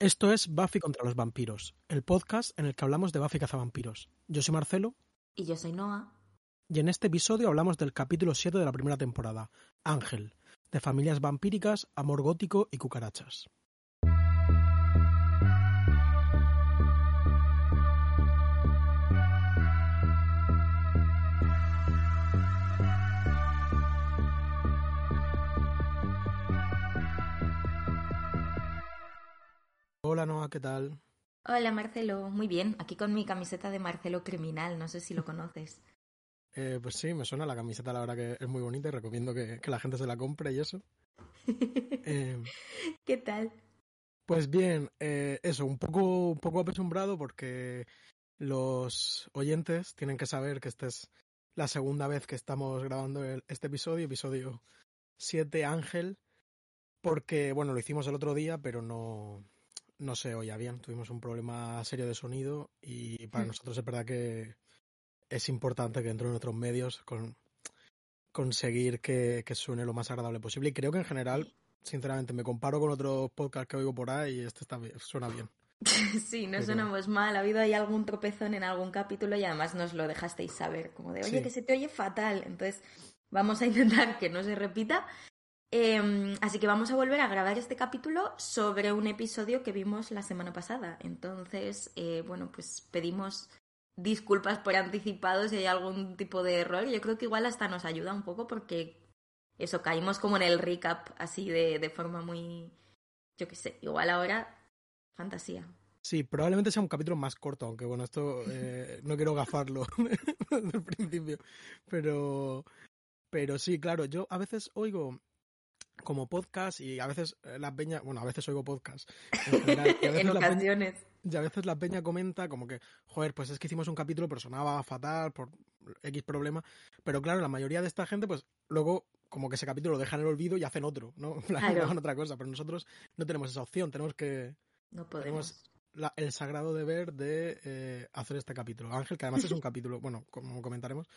Esto es Buffy contra los vampiros, el podcast en el que hablamos de Buffy cazavampiros. Yo soy Marcelo. Y yo soy Noah. Y en este episodio hablamos del capítulo 7 de la primera temporada, Ángel, de familias vampíricas, amor gótico y cucarachas. Hola Noah, ¿qué tal? Hola Marcelo, muy bien, aquí con mi camiseta de Marcelo Criminal, no sé si lo conoces. Eh, pues sí, me suena la camiseta, la verdad que es muy bonita y recomiendo que, la gente se la compre y eso. Eh, ¿Qué tal? Pues bien, eh, eso, un poco, un poco apesumbrado porque los oyentes tienen que saber que esta es la segunda vez que estamos grabando este episodio, episodio 7 Ángel, porque, bueno, lo hicimos el otro día, pero no, no se oía bien. Tuvimos un problema serio de sonido y para mm. nosotros es verdad que es importante que dentro de nuestros medios con, conseguir que, suene lo más agradable posible. Y creo que en general, sinceramente, me comparo con otros podcasts que oigo por ahí y este está, suena bien. Sí, no sonamos mal. Ha habido ahí algún tropezón en algún capítulo y además nos lo dejasteis saber, como de, oye, que se te oye fatal. Entonces, vamos a intentar que no se repita. Em, así que vamos a volver a grabar este capítulo sobre un episodio que vimos la semana pasada. Entonces, eh, bueno, pues pedimos disculpas por anticipado si hay algún tipo de error. Yo creo que igual hasta nos ayuda un poco porque eso, caímos como en el recap así de, de forma muy, yo qué sé, igual ahora, fantasía. Sí, probablemente sea un capítulo más corto, aunque bueno, esto eh, no quiero gafarlo desde el principio, pero, pero sí, claro, yo a veces oigo como podcast y a veces eh, la peña, bueno, a veces oigo podcast. En, ocasiones. y a veces la peña comenta como que, joder, pues es que hicimos un capítulo pero sonaba fatal por X problema. Pero claro, la mayoría de esta gente, pues luego como que ese capítulo lo dejan en el olvido y hacen otro, ¿no? Claro. otra cosa. Pero nosotros no tenemos esa opción, tenemos que... No podemos. Tenemos el sagrado deber de eh, hacer este capítulo. Ángel, que además es un capítulo, bueno, como comentaremos,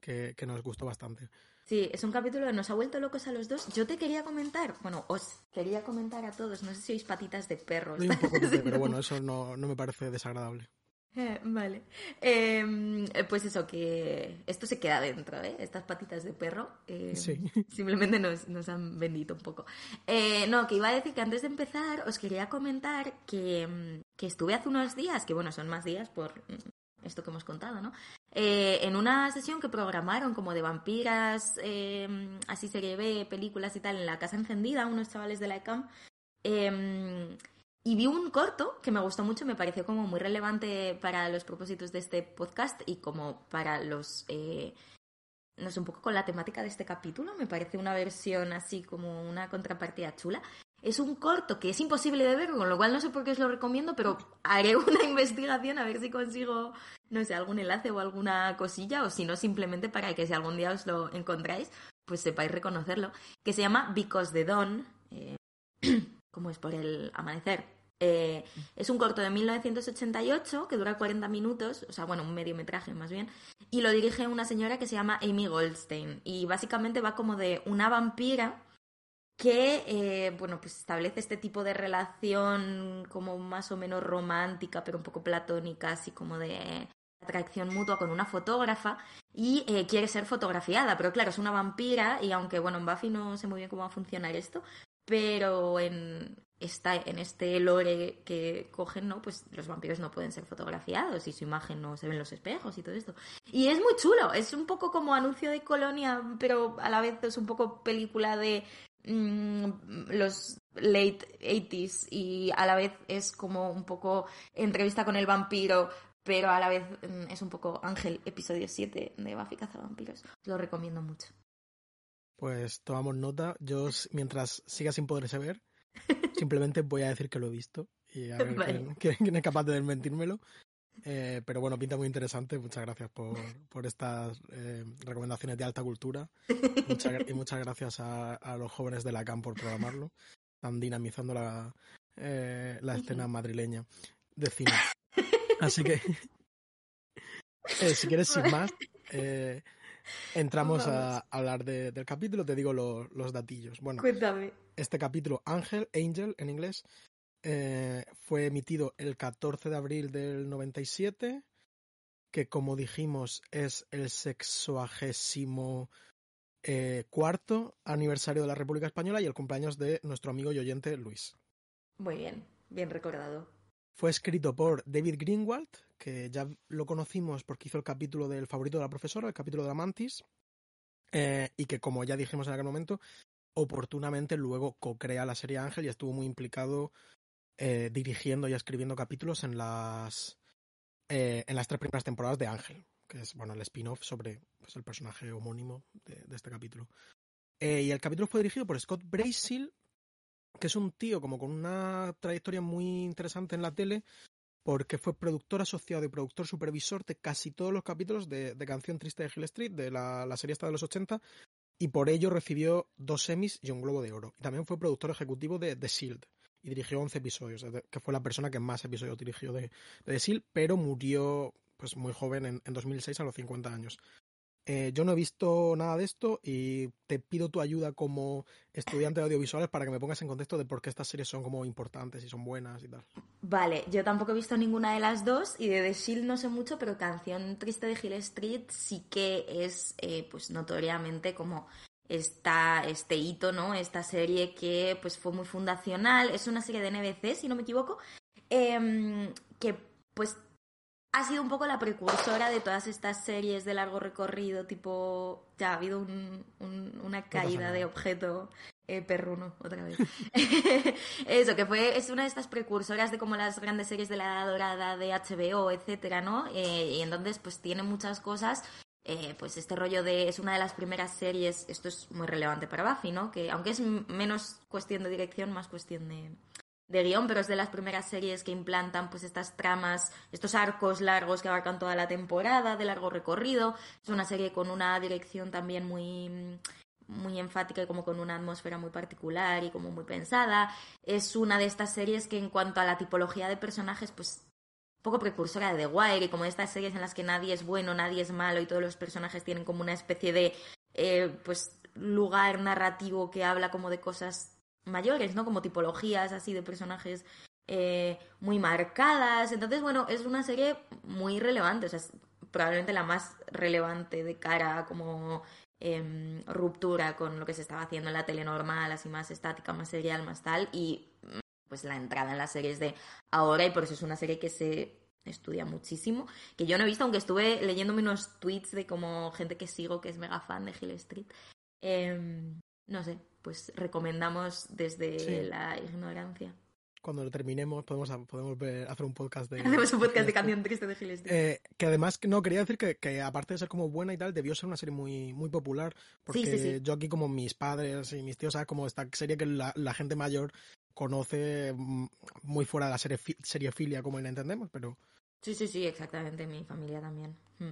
que, nos gustó bastante. Sí, es un capítulo que nos ha vuelto locos a los dos. Yo te quería comentar, bueno, os quería comentar a todos, no sé si sois patitas de perro. pero bueno, eso no, me parece desagradable. Eh, vale. Em, pues eso, que esto se queda dentro, ¿eh? Estas patitas de perro. Em, sí. Simplemente nos, nos, han vendido un poco. Eh, no, que iba a decir que antes de empezar os quería comentar que, em, que estuve hace unos días, que bueno, son más días por esto que hemos contado, ¿no? Eh, en una sesión que programaron como de vampiras, eh, así se ve películas y tal, en la casa encendida, unos chavales de la ECAM, em, y vi un corto que me gustó mucho, me pareció como muy relevante para los propósitos de este podcast y como para los... Eh, no sé, un poco con la temática de este capítulo, me parece una versión así como una contrapartida chula. Es un corto que es imposible de ver, con lo cual no sé por qué os lo recomiendo, pero haré una investigación a ver si consigo, no sé, algún enlace o alguna cosilla, o si no, simplemente para que si algún día os lo encontráis, pues sepáis reconocerlo, que se llama Because the Dawn, eh, como es por el amanecer. Eh, es un corto de 1988 que dura 40 minutos, o sea, bueno, un mediometraje más bien, y lo dirige una señora que se llama Amy Goldstein, y básicamente va como de una vampira que eh, bueno pues establece este tipo de relación como más o menos romántica pero un poco platónica así como de atracción mutua con una fotógrafa y eh, quiere ser fotografiada pero claro es una vampira y aunque bueno en Buffy no sé muy bien cómo va a funcionar esto pero en esta, en este lore que cogen, ¿no? Pues los vampiros no pueden ser fotografiados y su imagen no se ve en los espejos y todo esto. Y es muy chulo, es un poco como anuncio de colonia, pero a la vez es un poco película de los late 80s y a la vez es como un poco entrevista con el vampiro, pero a la vez mm, es un poco Ángel, episodio 7 de Buffy Cazavampiros. Os lo recomiendo mucho. Pues tomamos nota. Yo, mientras siga sin poderse ver, simplemente voy a decir que lo he visto y a ver quién, es capaz de desmentírmelo. Eh, pero bueno, pinta muy interesante. Muchas gracias por, por estas eh, recomendaciones de alta cultura. y muchas gracias a, a, los jóvenes de la CAM por programarlo. Están dinamizando la, eh, la escena madrileña de cine. Así que, si quieres, sin más, entramos a hablar del capítulo. Te digo los datillos. Bueno, Cuéntame. Este capítulo, Ángel, Angel en inglés, fue emitido el 14 de abril del 97, que como dijimos es el sexuagésimo eh, cuarto aniversario de la República Española y el cumpleaños de nuestro amigo y oyente Luis. Muy bien, bien recordado. Fue escrito por David Greenwald, que ya lo conocimos porque hizo el capítulo del favorito de la profesora, el capítulo de la Mantis, eh, y que como ya dijimos en aquel momento, oportunamente luego co-crea la serie Ángel y estuvo muy implicado eh, dirigiendo y escribiendo capítulos en las, eh, en las tres primeras temporadas de Ángel, que es bueno el spin-off sobre pues, el personaje homónimo de, este capítulo. y el capítulo fue dirigido por Scott Brasil, que es un tío como con una trayectoria muy interesante en la tele, porque fue productor asociado y productor supervisor de casi todos los capítulos de, Canción Triste de Hill Street, de la, serie esta de los 80, y por ello recibió dos semis y un Globo de Oro. Y también fue productor ejecutivo de The Shield y dirigió 11 episodios, que fue la persona que más episodios dirigió de, de The Shield, pero murió pues muy joven en, en 2006 a los 50 años. Eh, yo no he visto nada de esto y te pido tu ayuda como estudiante de audiovisuales para que me pongas en contexto de por qué estas series son como importantes y son buenas y tal. Vale, yo tampoco he visto ninguna de las dos y de The Shield no sé mucho, pero Canción Triste de Hill Street sí que es eh, pues notoriamente como esta, este hito, ¿no? Esta serie que pues fue muy fundacional, es una serie de NBC, si no me equivoco, em, que pues ha sido un poco la precursora de todas estas series de largo recorrido, tipo, ya ha habido una caída de objeto eh, perruno, otra vez. Eso, que fue, es una de estas precursoras de como las grandes series de la edad dorada de HBO, etcétera, ¿no? Eh, y entonces, pues tiene muchas cosas. Eh, pues este rollo de es una de las primeras series, esto es muy relevante para Buffy, ¿no? Que aunque es menos cuestión de dirección, más cuestión de, de guion, pero es de las primeras series que implantan pues estas tramas, estos arcos largos que abarcan toda la temporada, de largo recorrido. Es una serie con una dirección también muy muy enfática y como con una atmósfera muy particular y como muy pensada. Es una de estas series que en cuanto a la tipología de personajes, pues poco precursora de The Wire y como estas series en las que nadie es bueno, nadie es malo y todos los personajes tienen como una especie de eh, pues lugar narrativo que habla como de cosas mayores, ¿no? Como tipologías así de personajes eh, muy marcadas. Entonces, bueno, es una serie muy relevante, o sea, es probablemente la más relevante de cara a como em, ruptura con lo que se estaba haciendo en la tele normal, así más estática, más serial, más tal, y pues la entrada en las series de ahora, y por eso es una serie que se estudia muchísimo, que yo no he visto, aunque estuve leyéndome unos tweets de como gente que sigo que es mega fan de Hill Street. Em, no sé, pues recomendamos desde la ignorancia. Cuando lo terminemos podemos, podemos hacer un podcast de... Hacemos un podcast de Canción Triste de Giles. Eh, que además, no, quería decir que, aparte de ser como buena y tal, debió ser una serie muy, muy popular. Porque yo aquí como mis padres y mis tíos, ¿sabes? Como esta serie que la, gente mayor conoce mm, muy fuera de la serie seriefilia como la entendemos, pero... Sí, sí, sí, exactamente, mi familia también. Mm.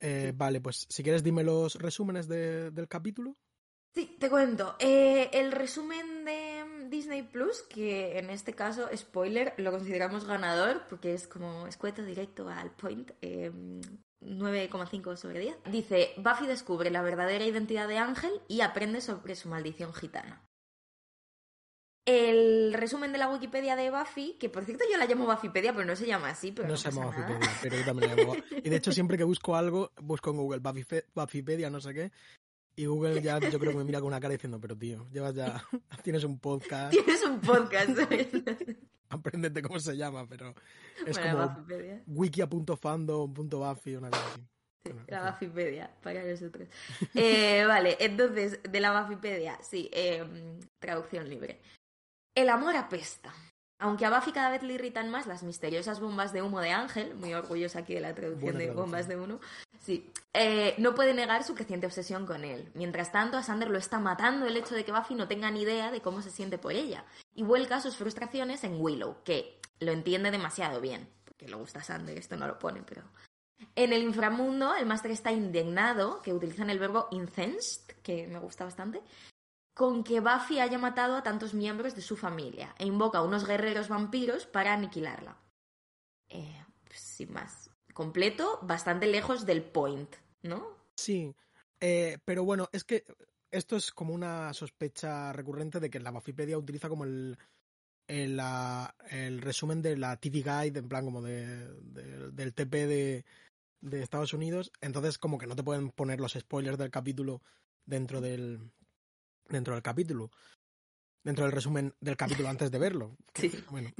Eh, vale, pues si quieres dime los resúmenes del capítulo. Sí, te cuento. Eh, el resumen de Disney Plus, que en este caso, spoiler, lo consideramos ganador porque es como escueto directo al point. 9,5 eh, sobre 10. Dice, Buffy descubre la verdadera identidad de Ángel y aprende sobre su maldición gitana. El resumen de la Wikipedia de Buffy, que por cierto yo la llamo Buffypedia, pero no se llama así. Pero no, se llama Buffypedia, pero yo también la llamo. Y de hecho, siempre que busco algo, busco en Google Buffypedia, no sé qué, y Google ya yo creo que me mira con una cara diciendo, pero tío, llevas ya, tienes un podcast. Tienes un podcast. Apréndete cómo se llama, pero es como wikia.fandom.buffy, una cosa así. Sí, la Buffypedia, para nosotros. Eh, vale, entonces, de la Buffypedia, sí, em, traducción libre. El amor apesta. Aunque a Buffy cada vez le irritan más las misteriosas bombas de humo de Ángel, muy orgullosa aquí de la traducción de bombas de humo, sí, eh, no puede negar su creciente obsesión con él. Mientras tanto, a Sander lo está matando el hecho de que Buffy no tenga ni idea de cómo se siente por ella, y vuelca sus frustraciones en Willow, que lo entiende demasiado bien, porque le gusta a Sander, esto no lo pone, pero... En el inframundo, el máster está indignado, que utilizan el verbo incensed, que me gusta bastante, con que Buffy haya matado a tantos miembros de su familia e invoca a unos guerreros vampiros para aniquilarla. Eh, sin más. Completo, bastante lejos del point, ¿no? Sí, eh, pero bueno, es que esto es como una sospecha recurrente de que la Buffypedia utiliza como el, el, el, resumen de la TV Guide, en plan como de, del TP de, de Estados Unidos, entonces como que no te pueden poner los spoilers del capítulo dentro del dentro del capítulo. Dentro del resumen del capítulo antes de verlo. Sí. Bueno.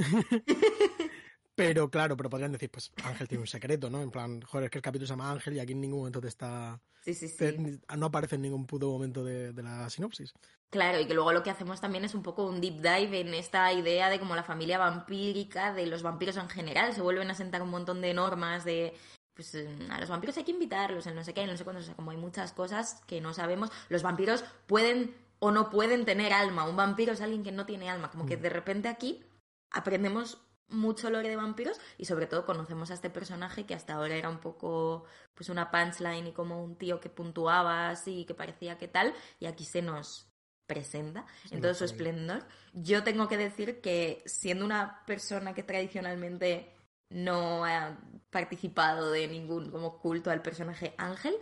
pero claro, pero podrían decir, pues Ángel tiene un secreto, ¿no? En plan, joder, es que el capítulo se llama Ángel y aquí en ningún momento te está. Sí, sí, sí. no aparece en ningún puto momento de, de, la sinopsis. Claro, y que luego lo que hacemos también es un poco un deep dive en esta idea de como la familia vampírica, de los vampiros en general. Se vuelven a sentar un montón de normas de pues a los vampiros hay que invitarlos, en no sé qué, no sé cuándo, o sea, como hay muchas cosas que no sabemos. Los vampiros pueden o no pueden tener alma. Un vampiro es alguien que no tiene alma. Como que mm. de repente aquí aprendemos mucho lore de vampiros y sobre todo conocemos a este personaje que hasta ahora era un poco pues una punchline y como un tío que puntuaba así que parecía que tal y aquí se nos presenta en todo su esplendor. Yo tengo que decir que siendo una persona que tradicionalmente no ha participado de ningún como culto al personaje Ángel.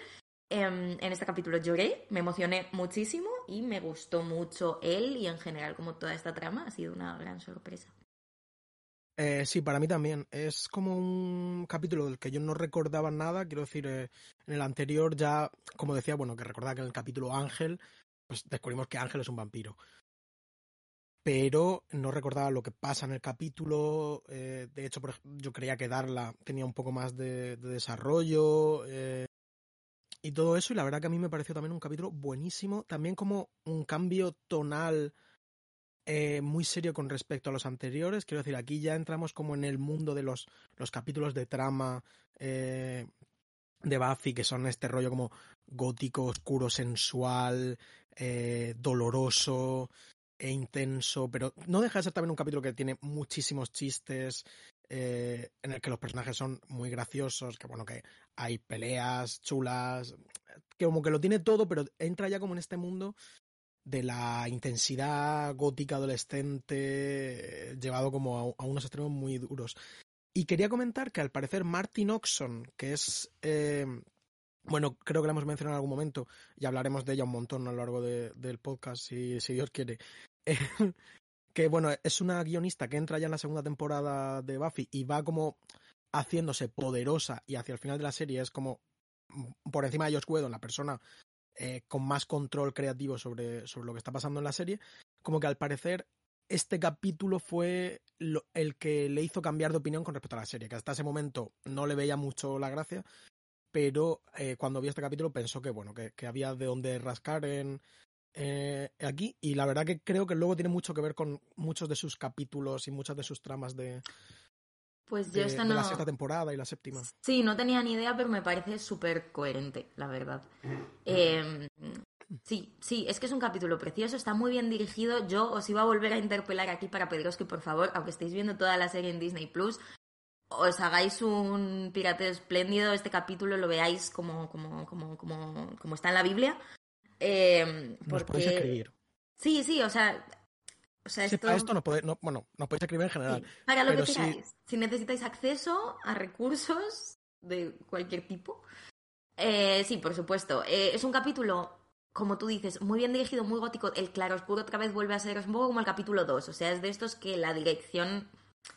Em, en, este capítulo lloré, me emocioné muchísimo y me gustó mucho él y en general como toda esta trama ha sido una gran sorpresa. Eh, sí, para mí también. Es como un capítulo del que yo no recordaba nada. Quiero decir, eh, en el anterior ya, como decía, bueno, que recordaba que en el capítulo Ángel, pues descubrimos que Ángel es un vampiro pero no recordaba lo que pasa en el capítulo. Eh, de hecho, yo creía que Darla tenía un poco más de, desarrollo eh, y todo eso. Y la verdad que a mí me pareció también un capítulo buenísimo. También como un cambio tonal eh, muy serio con respecto a los anteriores. Quiero decir, aquí ya entramos como en el mundo de los, los capítulos de trama de Buffy, que son este rollo como gótico, oscuro, sensual, doloroso e intenso, pero no deja de ser también un capítulo que tiene muchísimos chistes, eh, en el que los personajes son muy graciosos, que bueno, que hay peleas chulas, que como que lo tiene todo, pero entra ya como en este mundo de la intensidad gótica adolescente, llevado como a, unos extremos muy duros. Y quería comentar que al parecer Martin Oxon, que es eh, bueno, creo que la hemos mencionado en algún momento y hablaremos de ella un montón a lo largo del podcast, si Dios quiere. que bueno, es una guionista que entra ya en la segunda temporada de Buffy y va como haciéndose poderosa y hacia el final de la serie es como por encima de Josh Whedon, la persona eh, con más control creativo sobre, sobre lo que está pasando en la serie, como que al parecer este capítulo fue el que le hizo cambiar de opinión con respecto a la serie, que hasta ese momento no le veía mucho la gracia, pero eh, cuando vi este capítulo pensó que bueno, que, que había de dónde rascar en, eh, aquí y la verdad que creo que luego tiene mucho que ver con muchos de sus capítulos y muchas de sus tramas de, pues yo esta no... la sexta temporada y la séptima. Sí, no tenía ni idea, pero me parece súper coherente, la verdad. Em, sí, sí, es que es un capítulo precioso, está muy bien dirigido. Yo os iba a volver a interpelar aquí para pediros que por favor, aunque estéis viendo toda la serie en Disney Plus, os hagáis un pirateo espléndido, este capítulo lo veáis como, como, como, como, como está en la Biblia, eh, Nos podéis escribir. Sí, sí, o sea... O sea, esto... para esto no podéis, no, bueno, nos podéis escribir en general. para lo que queráis. Si... necesitáis acceso a recursos de cualquier tipo. Eh, sí, por supuesto. Eh, es un capítulo, como tú dices, muy bien dirigido, muy gótico. El claroscuro otra vez vuelve a ser un poco como el capítulo 2. O sea, es de estos que la dirección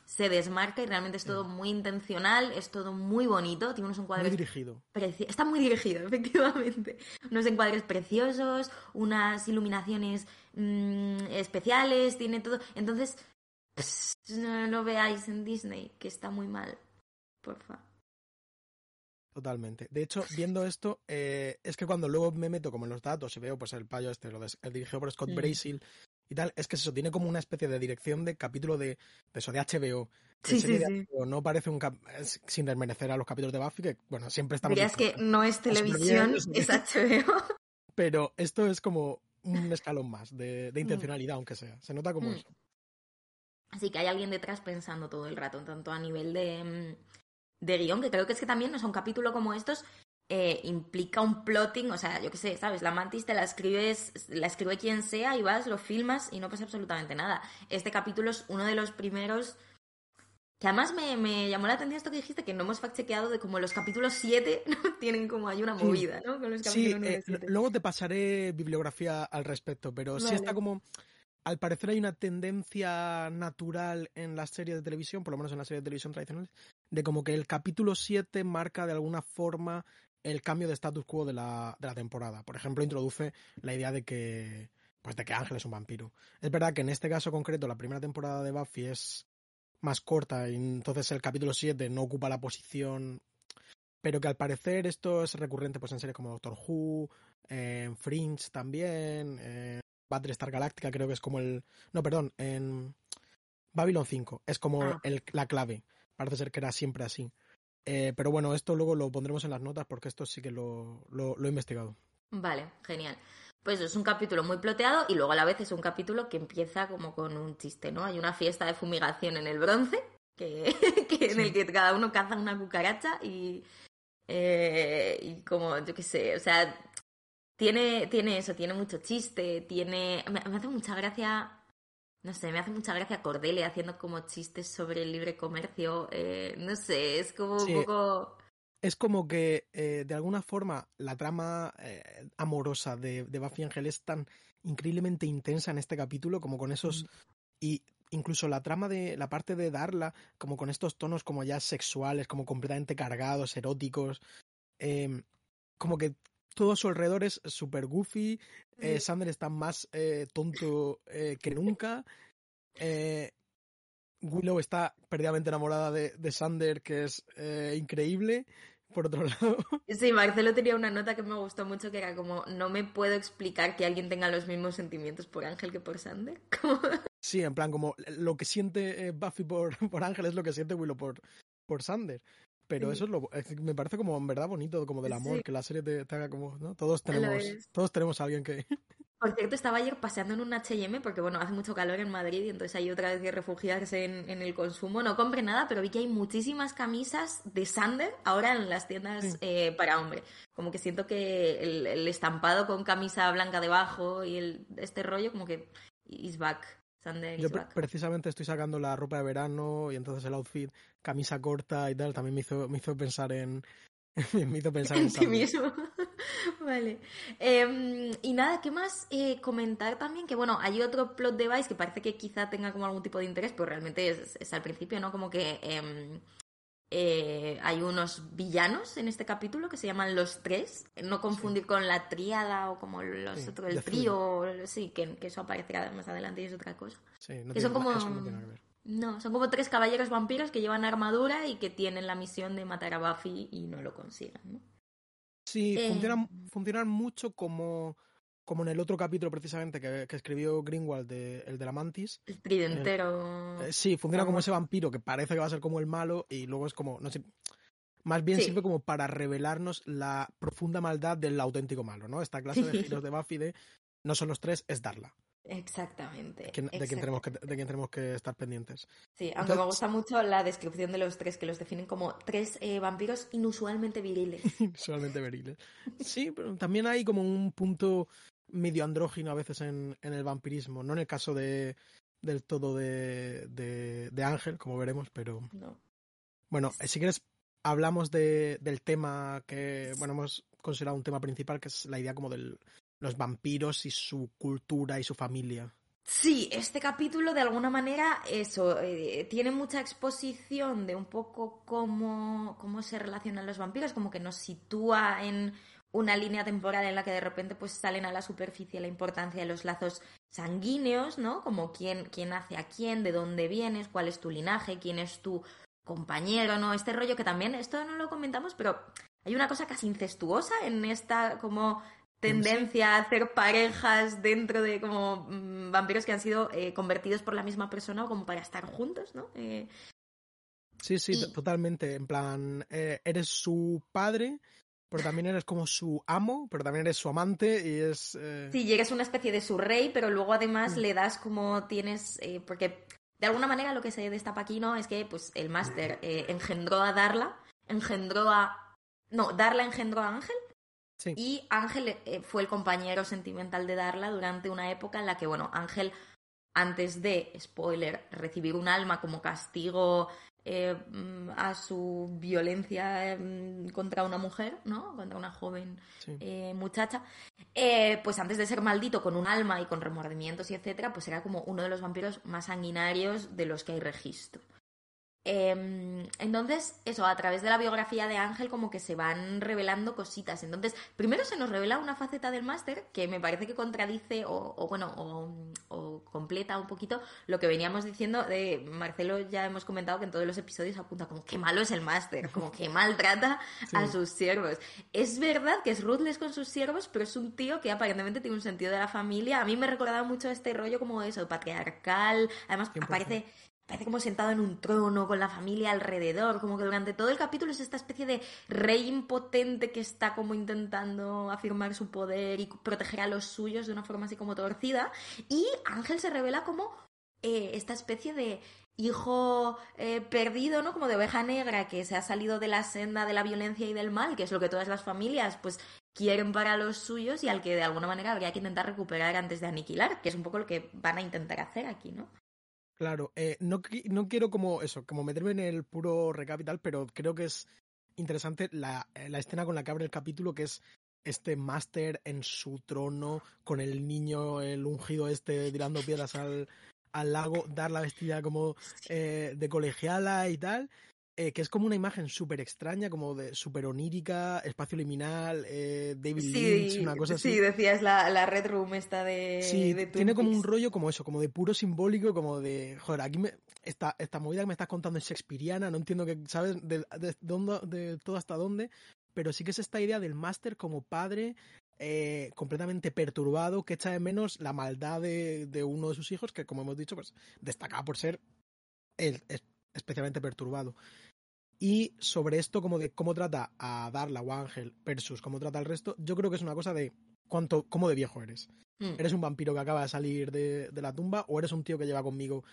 se desmarca y realmente es todo muy intencional, es todo muy bonito, tiene unos encuadres... Muy dirigido. Está muy dirigido, efectivamente. Unos encuadres preciosos, unas iluminaciones mm, especiales, tiene todo... Entonces, no lo veáis en Disney, que está muy mal, porfa. Totalmente. De hecho, viendo esto, eh, es que cuando luego me meto como en los datos y veo pues el payo este, lo de, el dirigido por Scott mm y tal, es que eso tiene como una especie de dirección de capítulo de, de eso, de HBO. Sí, sí, sí. no parece un sin desmerecer a los capítulos de Buffy, que bueno, siempre estamos... Dirías que no es televisión, es HBO. Pero esto es como un escalón más de, de mm. intencionalidad, aunque sea. Se nota como mm. eso. Así que hay alguien detrás pensando todo el rato, tanto a nivel de, mm, de guion, que creo que es que también no es un capítulo como estos eh, implica un plotting, o sea, yo qué sé, ¿sabes? La mantis te la escribes, la escribe quien sea y vas, lo filmas y no pasa absolutamente nada. Este capítulo es uno de los primeros que además me, llamó la atención esto que dijiste, que no hemos fact-chequeado de como los capítulos 7 tienen como hay una movida, ¿no? sí, eh, luego te pasaré bibliografía al respecto, pero sí está como al parecer hay una tendencia natural en las series de televisión, por lo menos en las series de televisión tradicionales, de como que el capítulo 7 marca de alguna forma el cambio de status quo de la, de la temporada. Por ejemplo, introduce la idea de que, pues de que Ángel es un vampiro. Es verdad que en este caso concreto la primera temporada de Buffy es más corta y entonces el capítulo 7 no ocupa la posición pero que al parecer esto es recurrente pues en series como Doctor Who, en Fringe también, en Battlestar Galactica creo que es como el... No, perdón, en Babylon 5 es como ah. el, la clave. Parece ser que era siempre así. Eh, pero bueno, esto luego lo pondremos en las notas porque esto sí que lo, lo, he investigado. Vale, genial. Pues es un capítulo muy ploteado y luego a la vez es un capítulo que empieza como con un chiste, ¿no? Hay una fiesta de fumigación en el bronce, que, en el que cada uno caza una cucaracha y, eh, y como, yo qué sé, o sea, tiene, tiene eso, tiene mucho chiste, tiene... Me, me hace mucha gracia no sé, me hace mucha gracia Cordelia haciendo como chistes sobre el libre comercio. Eh, no sé, es como un poco. Es como que, eh, de alguna forma, la trama eh, amorosa de, de Buffy Angel es tan increíblemente intensa en este capítulo, como con esos. Mm. Y incluso la trama de la parte de Darla, como con estos tonos como ya sexuales, como completamente cargados, eróticos. Em, como que todo a su alrededor es súper goofy. Eh, Sander está más eh, tonto eh, que nunca. Willow está perdidamente enamorada de, de Sander, que es increíble. Por otro lado. Sí, Marcelo tenía una nota que me gustó mucho que era como: No me puedo explicar que alguien tenga los mismos sentimientos por Ángel que por Sander. Sí, en plan, como lo que siente Buffy por, por Ángel es lo que siente Willow por, por Sander. Pero eso es lo, me parece como en verdad bonito, como del amor, que la serie te, haga como, ¿no? Todos tenemos, todos tenemos a alguien que... Por cierto, estaba ayer paseando en un H&M porque, bueno, hace mucho calor en Madrid y entonces hay otra vez que refugiarse en, el consumo. No compré nada, pero vi que hay muchísimas camisas de Sander ahora en las tiendas eh, para hombre. Como que siento que el, el, estampado con camisa blanca debajo y el, este rollo como que is back. Yo precisamente estoy sacando la ropa de verano y entonces el outfit, camisa corta y tal, también me hizo, me hizo pensar en, me hizo pensar en, ti mismo. vale. Em, y nada, ¿qué más eh, comentar también? Que bueno, hay otro plot device que parece que quizá tenga como algún tipo de interés, pero realmente es, al principio, ¿no? Como que em, eh, hay unos villanos en este capítulo que se llaman los tres, no confundir con la tríada o como los otros, el trío, sí, que, eso aparecerá más adelante y es otra cosa. Sí, no son como, no, son como tres caballeros vampiros que llevan armadura y que tienen la misión de matar a Buffy y no lo consigan, ¿no? Sí, eh, funcionan mucho como como en el otro capítulo precisamente que, escribió Greenwald, de, el de la Mantis. El tridentero. Eh, sí, funciona como ese vampiro que parece que va a ser como el malo y luego es como, no sé, más bien sirve como para revelarnos la profunda maldad del auténtico malo, ¿no? Esta clase de giros de Buffy de no son los tres, es Darla. Exactamente. De quien, tenemos que, de quien tenemos que estar pendientes. Sí, aunque me gusta mucho la descripción de los tres, que los definen como tres eh, vampiros inusualmente viriles. inusualmente viriles. Sí, pero también hay como un punto medio andrógino a veces en, en el vampirismo, no en el caso de del todo de, de, Ángel, como veremos, pero... Bueno, si quieres, hablamos de, del tema que, bueno, hemos considerado un tema principal, que es la idea como de los vampiros y su cultura y su familia. Sí, este capítulo de alguna manera, eso, eh, tiene mucha exposición de un poco cómo, cómo se relacionan los vampiros, como que nos sitúa en una línea temporal en la que de repente pues salen a la superficie la importancia de los lazos sanguíneos, ¿no? Como quién, quién hace a quién, de dónde vienes, cuál es tu linaje, quién es tu compañero, ¿no? Este rollo que también, esto no lo comentamos, pero hay una cosa casi incestuosa en esta como tendencia a hacer parejas dentro de como mm, vampiros que han sido eh, convertidos por la misma persona o como para estar juntos, ¿no? Eh, sí, sí, totalmente. En plan, eh, eres su padre pero también eres como su amo, pero también eres su amante y es... Eh... Sí, llegas una especie de su rey, pero luego además mm. le das como tienes... Eh, porque de alguna manera lo que se destapa aquí, ¿no? Es que pues el máster eh, engendró a Darla, engendró a... No, Darla engendró a Ángel. Sí. Y Ángel eh, fue el compañero sentimental de Darla durante una época en la que, bueno, Ángel, antes de, spoiler, recibir un alma como castigo eh, mm, a su violencia mm, contra una mujer, ¿no? Contra una joven eh, muchacha, eh, pues antes de ser maldito con un alma y con remordimientos y etcétera, pues era como uno de los vampiros más sanguinarios de los que hay registro. Em, entonces, eso, a través de la biografía de Ángel como que se van revelando cositas. Entonces, primero se nos revela una faceta del máster que me parece que contradice o, bueno, o, completa un poquito lo que veníamos diciendo de Marcelo, ya hemos comentado que en todos los episodios apunta como que malo es el máster, como que maltrata a sus siervos. Es verdad que es ruthless con sus siervos, pero es un tío que aparentemente tiene un sentido de la familia. A mí me recordaba mucho este rollo como eso, patriarcal. Además, aparece parece como sentado en un trono con la familia alrededor, como que durante todo el capítulo es esta especie de rey impotente que está como intentando afirmar su poder y proteger a los suyos de una forma así como torcida. Y Ángel se revela como eh, esta especie de hijo eh, perdido, ¿no? Como de oveja negra que se ha salido de la senda de la violencia y del mal, que es lo que todas las familias pues quieren para los suyos y al que de alguna manera habría que intentar recuperar antes de aniquilar, que es un poco lo que van a intentar hacer aquí, ¿no? Claro, eh, no, no quiero como eso, como meterme en el puro recapital, pero creo que es interesante la, eh, la escena con la que abre el capítulo, que es este máster en su trono, con el niño, el ungido este, tirando piedras al, al lago, dar la vestida como eh, de colegiala y tal. Eh, que es como una imagen súper extraña, como de súper onírica, espacio liminal, eh, David Lynch, una cosa así. Sí, decías la, la Red Room esta de. Sí, tiene como un rollo como eso, como de puro simbólico, como de. Joder, aquí me, esta, esta movida que me estás contando es shakespeariana, no entiendo que, ¿sabes? De, de, dónde, de todo hasta dónde, pero sí que es esta idea del máster como padre. Eh, completamente perturbado, que echa de menos la maldad de, de, uno de sus hijos, que como hemos dicho, pues destacaba por ser el, especialmente perturbado. Y sobre esto, como de cómo trata a Darla o a Ángel versus cómo trata al resto, yo creo que es una cosa de cuánto, cómo de viejo eres. Mm. ¿Eres un vampiro que acaba de salir de, de, la tumba o eres un tío que lleva conmigo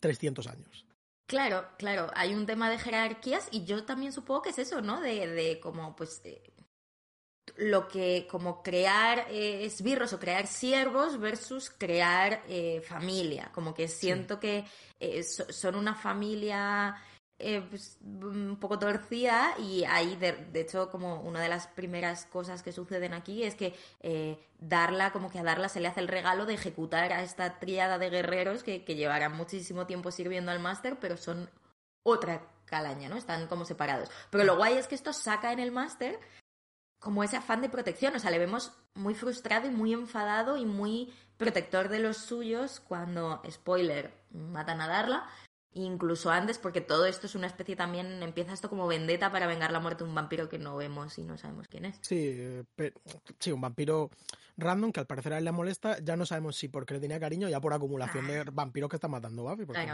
300 años? Claro, claro, hay un tema de jerarquías y yo también supongo que es eso, ¿no? De, de como, pues, eh, lo que, como crear eh, esbirros o crear siervos versus crear eh, familia. Como que siento que eh, so, son una familia pues, un poco torcida y ahí, de, hecho, como una de las primeras cosas que suceden aquí es que Darla, como que a Darla se le hace el regalo de ejecutar a esta tríada de guerreros que, que llevarán muchísimo tiempo sirviendo al máster, pero son otra calaña, ¿no? Están como separados. Pero lo guay es que esto saca en el máster como ese afán de protección, o sea, le vemos muy frustrado y muy enfadado y muy protector de los suyos cuando, spoiler, matan a Darla, incluso antes, porque todo esto es una especie también, empieza esto como vendetta para vengar la muerte de un vampiro que no vemos y no sabemos quién es. Sí, sí, un vampiro random que al parecer a él le molesta, ya no sabemos si porque le tenía cariño, ya por acumulación de ah. vampiros que está matando Buffy, porque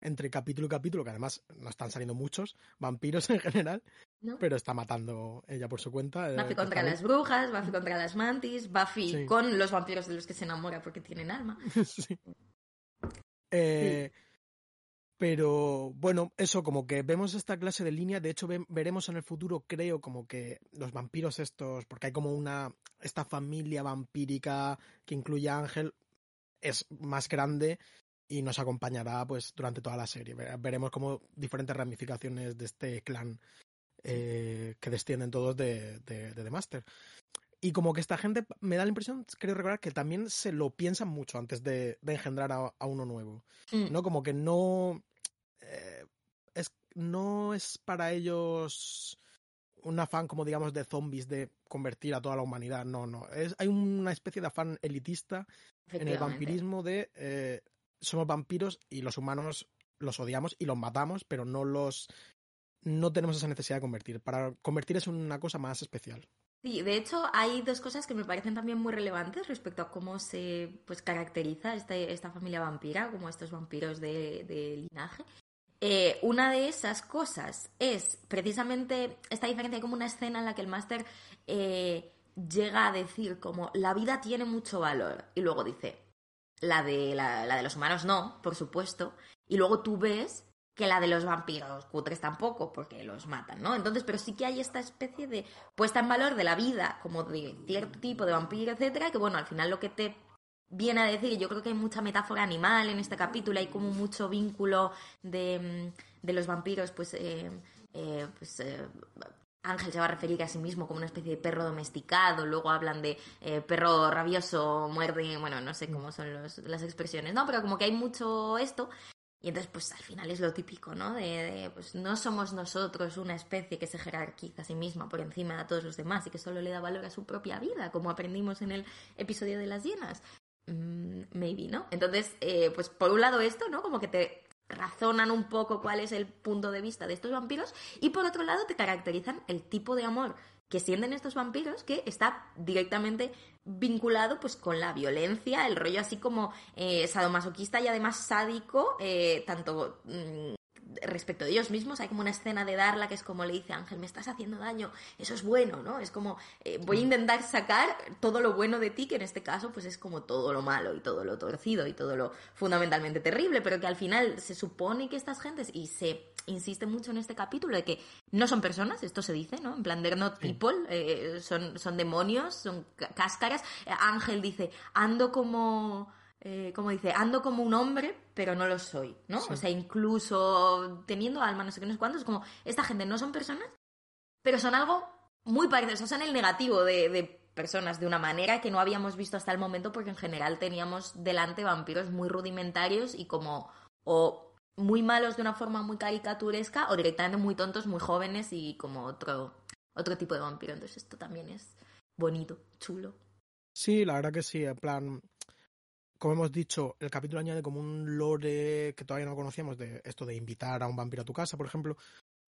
entre capítulo y capítulo, que además no están saliendo muchos vampiros en general, pero está matando ella por su cuenta. Buffy contra las brujas, Buffy contra las mantis, Buffy con los vampiros de los que se enamora porque tienen alma. sí. Eh, sí. Pero bueno, eso, como que vemos esta clase de línea, de hecho veremos en el futuro, creo, como que los vampiros estos, porque hay como una, esta familia vampírica que incluye a Ángel, es más grande y nos acompañará pues durante toda la serie. Veremos como diferentes ramificaciones de este clan eh, que descienden todos de, de, de The Master. Y como que esta gente me da la impresión, creo recordar, que también se lo piensan mucho antes de, de engendrar a, a, uno nuevo. Mm. ¿No? Como que no. Eh, es, no es para ellos un afán, como digamos, de zombies de convertir a toda la humanidad. No, no. Es, hay una especie de afán elitista en el vampirismo de eh, somos vampiros y los humanos los odiamos y los matamos, pero no los. No tenemos esa necesidad de convertir. Para convertir es una cosa más especial. Sí, de hecho hay dos cosas que me parecen también muy relevantes respecto a cómo se pues, caracteriza este, esta familia vampira, como estos vampiros de, linaje. Eh, una de esas cosas es precisamente esta diferencia, como una escena en la que el máster eh, llega a decir como la vida tiene mucho valor y luego dice la de, la, la de los humanos no, por supuesto, y luego tú ves que la de los vampiros cutres tampoco, porque los matan, ¿no? Entonces, pero sí que hay esta especie de puesta en valor de la vida, como de cierto tipo de vampiro, etcétera, que bueno, al final lo que te viene a decir, yo creo que hay mucha metáfora animal en este capítulo, hay como mucho vínculo de, de los vampiros, pues, eh, eh, pues eh, Ángel se va a referir a sí mismo como una especie de perro domesticado, luego hablan de perro rabioso, muerde, bueno, no sé cómo son las expresiones, ¿no? Pero como que hay mucho esto. Y entonces, pues al final es lo típico, ¿no? De, pues no somos nosotros una especie que se jerarquiza a sí misma por encima de todos los demás y que solo le da valor a su propia vida, como aprendimos en el episodio de las hienas. Mm, maybe, ¿no? Entonces, eh, pues por un lado esto, ¿no? Como que te razonan un poco cuál es el punto de vista de estos vampiros y por otro lado te caracterizan el tipo de amor que sienten estos vampiros que está directamente vinculado pues con la violencia, el rollo así como eh, sadomasoquista y además sádico, eh, tanto mm, respecto de ellos mismos. Hay como una escena de Darla que es como le dice Ángel, me estás haciendo daño, eso es bueno, ¿no? Es como, eh, voy a mm. intentar sacar todo lo bueno de ti, que en este caso pues es como todo lo malo y todo lo torcido y todo lo fundamentalmente terrible, pero que al final se supone que estas gentes, y se insiste mucho en este capítulo, de que no son personas, esto se dice, ¿no? En plan, they're not people, eh, son, son demonios, son cáscaras. Ángel dice, ando como eh, como dice, ando como un hombre, pero no lo soy, ¿no? O sea, incluso teniendo alma, no sé qué, no sé cuántos, como esta gente no son personas, pero son algo muy parecido, son el negativo de, de personas de una manera que no habíamos visto hasta el momento porque en general teníamos delante vampiros muy rudimentarios y como o muy malos de una forma muy caricaturesca o directamente muy tontos, muy jóvenes y como otro, otro tipo de vampiro. Entonces esto también es bonito, chulo. Sí, la verdad que sí, en plan, como hemos dicho, el capítulo añade como un lore que todavía no conocíamos de esto de invitar a un vampiro a tu casa, por ejemplo.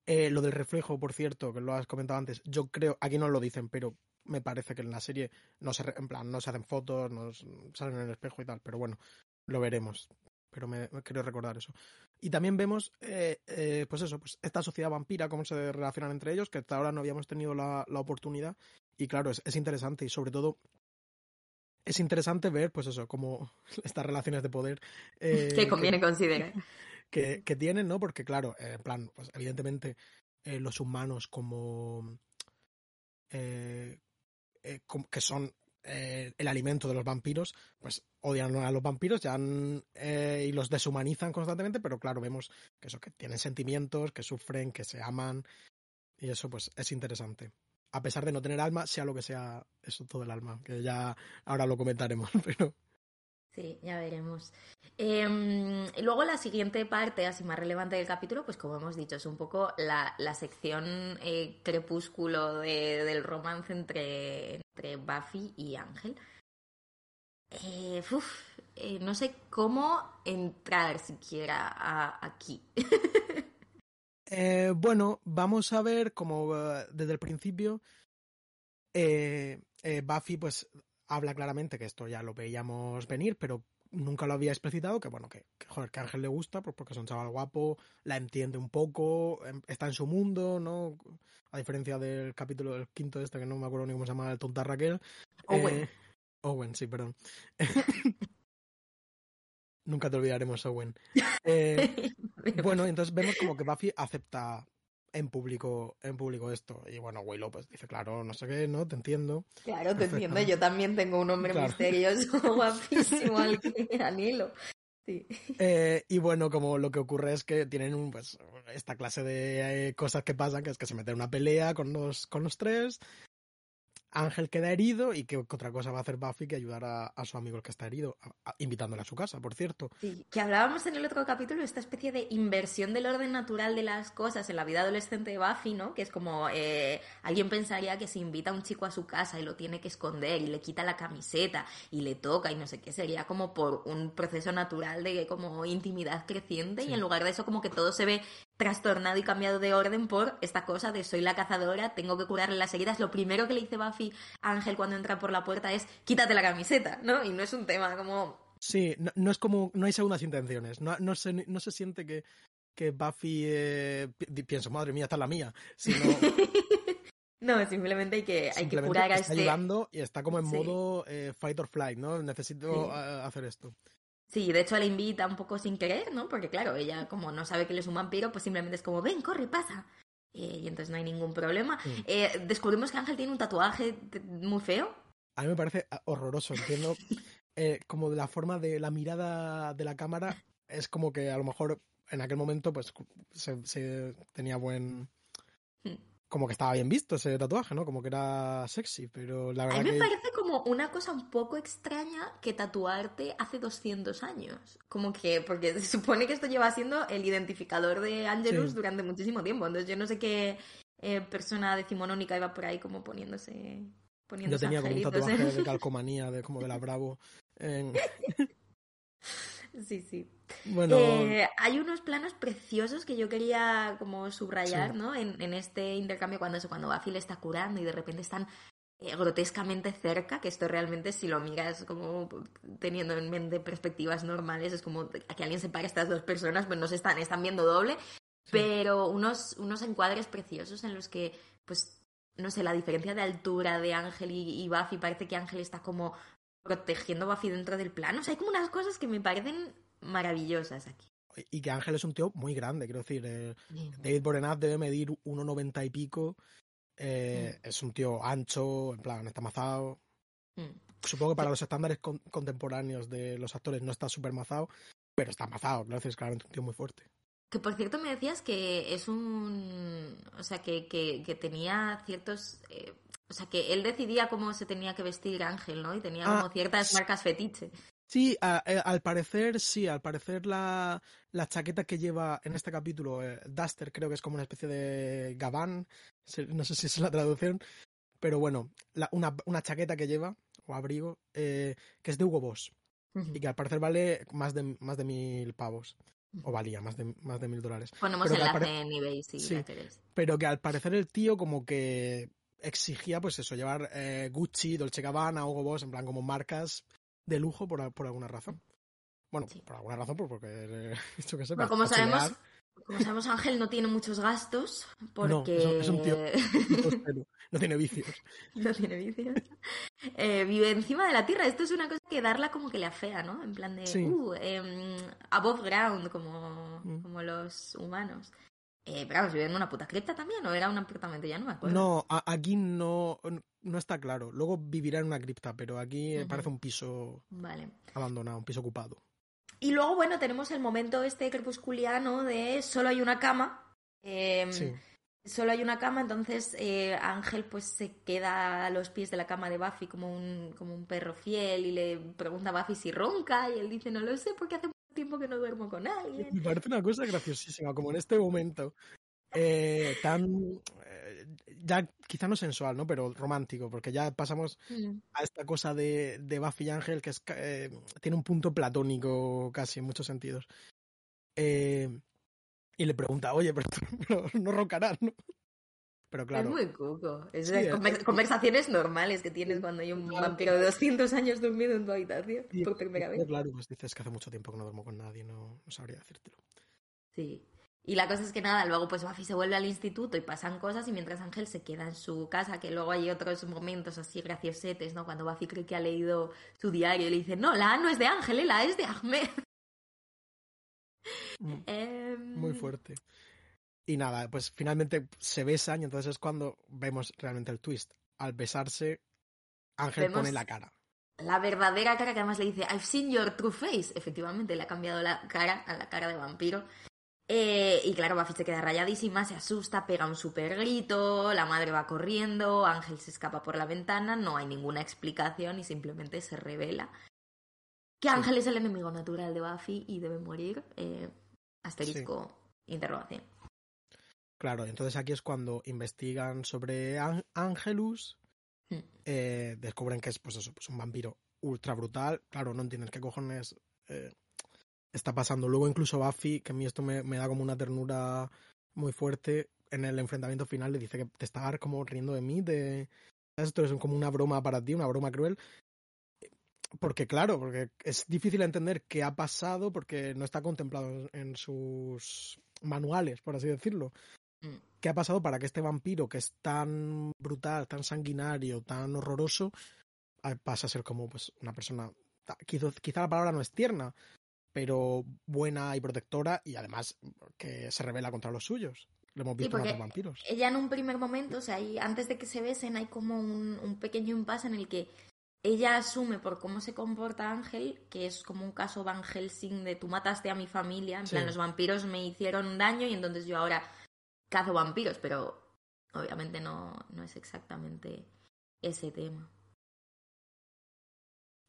Eh, lo del reflejo, por cierto, que lo has comentado antes, yo creo, aquí no lo dicen, pero me parece que en la serie no se, en plan, no se hacen fotos, no salen en el espejo y tal, pero bueno, lo veremos. Pero me, quiero recordar eso. Y también vemos, eh, eh, pues eso, pues esta sociedad vampira, cómo se relacionan entre ellos, que hasta ahora no habíamos tenido la, oportunidad. Y claro, es interesante y sobre todo es interesante ver, pues eso, como estas relaciones de poder. Eh, que conviene considerar. Que, que, tienen, ¿no? Porque, claro, eh, en plan, pues evidentemente eh, los humanos como, eh, que son el alimento de los vampiros, pues odian a los vampiros ya y los deshumanizan constantemente, pero claro, vemos que eso, que tienen sentimientos, que sufren, que se aman, y eso pues es interesante a pesar de no tener alma, sea lo que sea eso todo el alma, que ya ahora lo comentaremos, pero... Sí, ya veremos. Em, luego la siguiente parte, así más relevante del capítulo, pues como hemos dicho, es un poco la, la sección eh, crepúsculo de, del romance entre, entre Buffy y Ángel. Eh, eh, no sé cómo entrar siquiera aquí. Eh, bueno, vamos a ver como eh, desde el principio eh, eh, Buffy pues habla claramente que esto ya lo veíamos venir, pero nunca lo había explicitado, que bueno, que, joder, que a Ángel le gusta, pues porque es un chaval guapo, la entiende un poco, em, está en su mundo, ¿no? A diferencia del capítulo del quinto este, que no me acuerdo ni cómo se llama, el tonta Raquel. Owen. Owen, sí, perdón. Nunca te olvidaremos, Owen. Eh, bueno, entonces vemos como que Buffy acepta en público, en público esto. Y bueno, Willow pues dice, claro, no sé qué, ¿no? Te entiendo. Claro, te entiendo. Yo también tengo un hombre misterioso, guapísimo, al que anhelo. Sí. Eh, y bueno, como lo que ocurre es que tienen un, pues, esta clase de eh, cosas que pasan, que es que se meten en una pelea con los, con los tres, Ángel queda herido y que otra cosa va a hacer Buffy que ayudar a, su amigo el que está herido, invitándole a su casa, por cierto. Sí, que hablábamos en el otro capítulo, esta especie de inversión del orden natural de las cosas en la vida adolescente de Buffy, ¿no? Que es como eh, alguien pensaría que si invita a un chico a su casa y lo tiene que esconder y le quita la camiseta y le toca y no sé qué, sería como por un proceso natural de como intimidad creciente y en lugar de eso como que todo se ve trastornado y cambiado de orden por esta cosa de soy la cazadora, tengo que curarle las heridas. Lo primero que le dice Buffy a Ángel cuando entra por la puerta es quítate la camiseta, ¿no? Y no es un tema como... Sí, no, es como, no hay segundas intenciones, no, no, se, no se siente que, que Buffy eh, pienso, madre mía, está la mía, sino... no, simplemente hay que, hay que curar a está este... ayudando y está como en modo eh, fight or flight, ¿no? Necesito hacer esto. Sí, de hecho la invita un poco sin querer, ¿no? Porque claro, ella como no sabe que él es un vampiro, pues simplemente es como, ven, corre, pasa. Eh, y entonces no hay ningún problema. Eh, descubrimos que Ángel tiene un tatuaje muy feo. A mí me parece horroroso, entiendo. eh, como de la forma de la mirada de la cámara, es como que a lo mejor en aquel momento pues se, tenía buen. Como que estaba bien visto ese tatuaje, ¿no? Como que era sexy, pero la verdad A mí me parece como una cosa un poco extraña que tatuarte hace 200 años. Como que, porque se supone que esto lleva siendo el identificador de Angelus durante muchísimo tiempo. Entonces yo no sé qué eh, persona decimonónica iba por ahí como poniéndose... poniéndose yo tenía como un tatuaje de calcomanía, de, como de la Bravo. Sí, sí. Bueno, eh, hay unos planos preciosos que yo quería como subrayar, ¿no? En, en, este intercambio cuando eso, cuando Buffy le está curando y de repente están eh, grotescamente cerca, que esto realmente si lo miras como teniendo en mente perspectivas normales, es como que alguien separe a estas dos personas, pues no se están, están viendo doble, pero unos, unos encuadres preciosos en los que, pues, no sé, la diferencia de altura de Ángel y, y Buffy, parece que Ángel está como protegiendo a Buffy dentro del plano. O sea, hay como unas cosas que me parecen maravillosas aquí. Y que Ángel es un tío muy grande, quiero decir. Eh, David Borenat debe medir 1,90 y pico. Eh, es un tío ancho, en plan, está mazado. Mm. Supongo que para los estándares contemporáneos de los actores no está súper mazado, pero está mazado, decir, es claramente un tío muy fuerte. Que por cierto me decías que es un. O sea, que, que, tenía ciertos. Eh, o sea, que él decidía cómo se tenía que vestir Ángel, ¿no? Y tenía ah, como ciertas marcas fetiche. Sí, eh, al parecer, sí, al parecer la, la, chaqueta que lleva en este capítulo, eh, Duster, creo que es como una especie de gabán, no sé si es la traducción, pero bueno, una, una, chaqueta que lleva, o abrigo, que es de Hugo Boss, y que al parecer vale más de, más de mil pavos o valía más de, más de mil dólares. Ponemos enlace en eBay si sí, Pero que al parecer el tío como que exigía pues eso, llevar eh, Gucci, Dolce Gabbana, Hugo Boss, en plan como marcas de lujo por, por alguna razón. Bueno, por alguna razón, pues porque esto que sé, como sabemos, como sabemos, Ángel no tiene muchos gastos porque... No, es un tío no tiene vicios. no tiene vicios. Eh, vive encima de la tierra. Esto es una cosa que darla como que le afea, ¿no? En plan de, uh, em, above ground, como, mm. como los humanos. Eh, pero vive en una puta cripta también o era un apartamento, ya no me acuerdo. No, aquí no, no está claro. Luego vivirá en una cripta, pero aquí parece un piso vale. abandonado, un piso ocupado. Y luego, bueno, tenemos el momento este crepusculiano de solo hay una cama. Em, solo hay una cama, entonces eh, Ángel pues se queda a los pies de la cama de Buffy como un, como un perro fiel y le pregunta a Buffy si ronca y él dice no lo sé porque hace tiempo que no duermo con alguien. Me parece una cosa graciosísima, como en este momento eh, tan eh, ya quizá no sensual, ¿no? Pero romántico, porque ya pasamos mm. a esta cosa de, de Buffy y Ángel que es, tiene un punto platónico casi en muchos sentidos. Eh, y le pregunta, oye, pero, no roncarás, ¿no? Pero claro. Es muy cuco. Es conversaciones normales que tienes cuando hay un vampiro de 200 años durmiendo en tu habitación por primera vez. Claro, pues dices que hace mucho tiempo que no duermo con nadie, no, no sabría decírtelo. Sí. Y la cosa es que nada, luego pues Buffy se vuelve al instituto y pasan cosas y mientras Ángel se queda en su casa, que luego hay otros momentos así graciosetes, ¿no? Cuando Buffy cree que ha leído su diario y le dice, no, la A no es de Ángel, ¿eh? la A es de Ahmed. Mm. Em, muy fuerte. Y nada, pues finalmente se besan y entonces es cuando vemos realmente el twist. Al besarse, Ángel pone la cara. La verdadera cara que además le dice, I've seen your true face. Efectivamente, le ha cambiado la cara a la cara de vampiro. Eh, y claro, Buffy se queda rayadísima, se asusta, pega un super grito, la madre va corriendo, Ángel se escapa por la ventana, no hay ninguna explicación y simplemente se revela que Ángel es el enemigo natural de Buffy y debe morir. Eh, asterisco, interrogación. Claro, entonces aquí es cuando investigan sobre Angelus, hmm. eh, descubren que es pues eso, pues un vampiro ultra brutal. Claro, no entienden qué cojones eh, está pasando. Luego incluso Buffy, que a mí esto me, da como una ternura muy fuerte, en el enfrentamiento final le dice que te está como riendo de mí, de... Esto es como una broma para ti, una broma cruel. Porque claro, porque es difícil entender qué ha pasado porque no está contemplado en sus manuales, por así decirlo. Mm. ¿Qué ha pasado para que este vampiro que es tan brutal, tan sanguinario, tan horroroso, eh, pase a ser como pues una persona, quizá la palabra no es tierna, pero buena y protectora y además que se revela contra los suyos? Lo hemos visto en otros vampiros. Ella en un primer momento, o sea, antes de que se besen hay como un, un pequeño impasse en el que ella asume por cómo se comporta Ángel que es como un caso Van Helsing de tú mataste a mi familia, en plan los vampiros me hicieron daño y entonces yo ahora cazo vampiros, pero obviamente no, no es exactamente ese tema.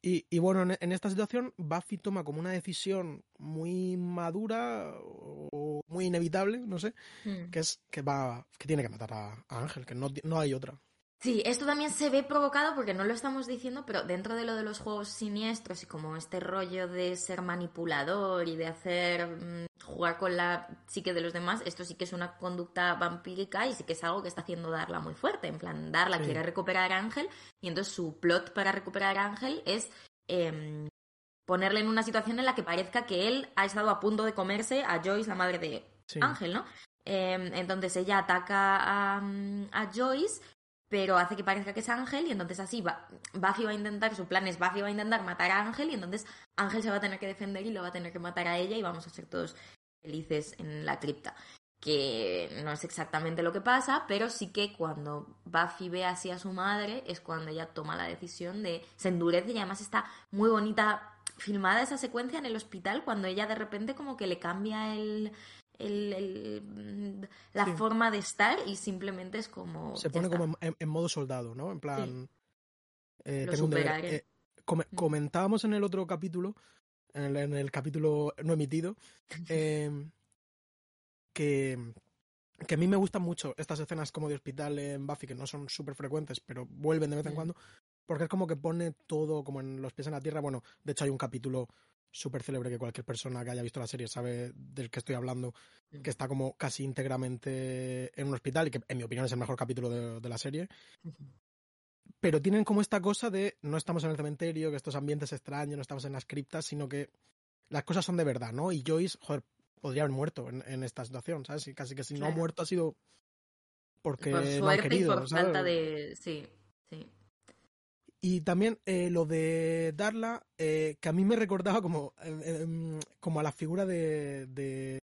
Y, y bueno, en, esta situación Buffy toma como una decisión muy madura o muy inevitable, no sé, mm. que es que va que tiene que matar a, a Ángel, que no, no hay otra. Sí, esto también se ve provocado porque no lo estamos diciendo, pero dentro de lo de los juegos siniestros y como este rollo de ser manipulador y de hacer mm, jugar con la psique de los demás, esto sí que es una conducta vampírica y sí que es algo que está haciendo Darla muy fuerte. En plan, Darla quiere recuperar a Ángel y entonces su plot para recuperar a Ángel es em, ponerle en una situación en la que parezca que él ha estado a punto de comerse a Joyce, la madre de Ángel, ¿no? Em, entonces ella ataca a, a Joyce pero hace que parezca que es Ángel y entonces así va, Buffy va a intentar, su plan es Buffy va a intentar matar a Ángel y entonces Ángel se va a tener que defender y lo va a tener que matar a ella y vamos a ser todos felices en la cripta. Que no es exactamente lo que pasa, pero sí que cuando Buffy ve así a su madre es cuando ella toma la decisión de... se endurece y además está muy bonita filmada esa secuencia en el hospital cuando ella de repente como que le cambia el, el, mm, la forma de estar y simplemente es como... Se pone como en, modo soldado, ¿no? En plan... Eh, eh, mm. comentábamos en el otro capítulo, en el, capítulo no emitido, em, que, que a mí me gustan mucho estas escenas como de hospital en Buffy, que no son súper frecuentes, pero vuelven de vez en cuando, porque es como que pone todo como en los pies en la tierra. Bueno, de hecho hay un capítulo súper célebre que cualquier persona que haya visto la serie sabe del que estoy hablando, mm. que está como casi íntegramente en un hospital y que en mi opinión es el mejor capítulo de, la serie. Pero tienen como esta cosa de no estamos en el cementerio, que estos ambientes extraños, no estamos en las criptas, sino que las cosas son de verdad, ¿no? Y Joyce, joder, podría haber muerto en, esta situación, ¿sabes? Y casi que si no ha muerto ha sido porque por suerte y por falta de... Sí. Y también eh, lo de Darla, eh, que a mí me recordaba como, em, como a la figura de, de,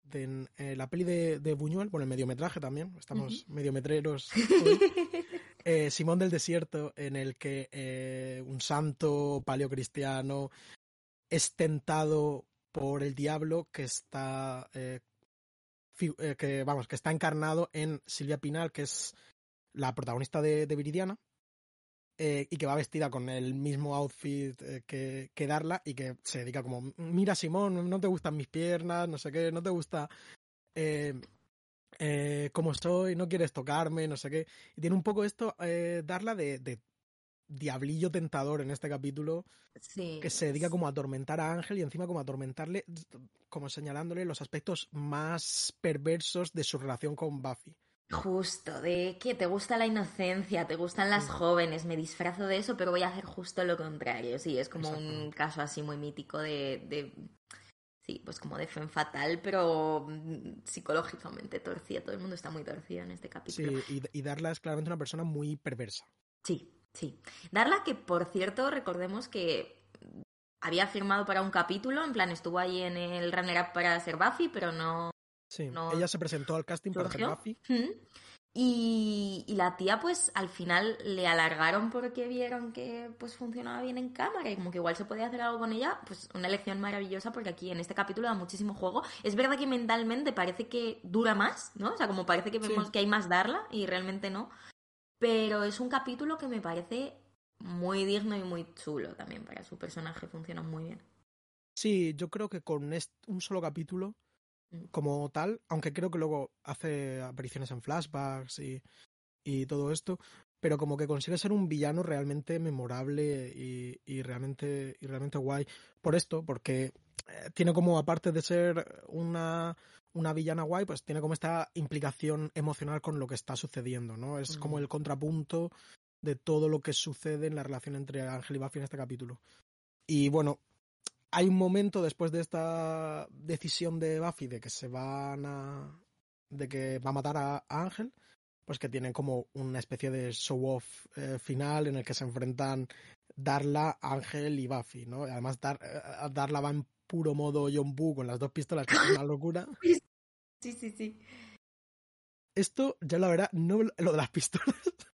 eh, la peli de, de, Buñuel, bueno, el mediometraje también, estamos mediometreros. Simón del Desierto, en el que un santo paleocristiano es tentado por el diablo que está, que, vamos, que está encarnado en Silvia Pinal, que es la protagonista de Viridiana eh, y que va vestida con el mismo outfit eh, que, que, Darla y que se dedica como, mira Simón, no te gustan mis piernas, no sé qué, no te gusta eh, eh cómo soy, no quieres tocarme, no sé qué. Y tiene un poco esto, Darla, de, de, diablillo tentador en este capítulo, que se dedica como a atormentar a Ángel y encima como a atormentarle, como señalándole los aspectos más perversos de su relación con Buffy. Justo, de que te gusta la inocencia, te gustan las jóvenes, me disfrazo de eso, pero voy a hacer justo lo contrario. Sí, es como un caso así muy mítico de, de sí, pues como de fe fatal, pero mm, psicológicamente torcida. Todo el mundo está muy torcido en este capítulo. Sí, y, Darla es claramente una persona muy perversa. Sí, sí. Darla, que por cierto, recordemos que había firmado para un capítulo, en plan estuvo ahí en el runner-up para ser Buffy, pero no, Sí, ella se presentó al casting para hacer Buffy. Y, la tía, pues al final le alargaron porque vieron que pues funcionaba bien en cámara y como que igual se podía hacer algo con ella. Pues una elección maravillosa porque aquí en este capítulo da muchísimo juego. Es verdad que mentalmente parece que dura más, ¿no? O sea, como parece que vemos que hay más darla y realmente no. Pero es un capítulo que me parece muy digno y muy chulo también para su personaje. Funciona muy bien. Sí, yo creo que con un solo capítulo como tal, aunque creo que luego hace apariciones en flashbacks y, y todo esto, pero como que consigue ser un villano realmente memorable y, y, realmente, y realmente guay. Por esto, porque eh, tiene como, aparte de ser una, una villana guay, pues tiene como esta implicación emocional con lo que está sucediendo, ¿no? Es como el contrapunto de todo lo que sucede en la relación entre Ángel y Buffy en este capítulo. Y bueno, hay un momento después de esta decisión de Buffy de que se van a. de que va a matar a, Ángel, pues que tienen como una especie de show-off eh, final en el que se enfrentan Darla, Ángel y Buffy, ¿no? Además, Dar, eh, Darla va en puro modo John Boo con las dos pistolas, que es una locura. Sí, sí, sí. Esto, ya la verdad, no lo de las pistolas.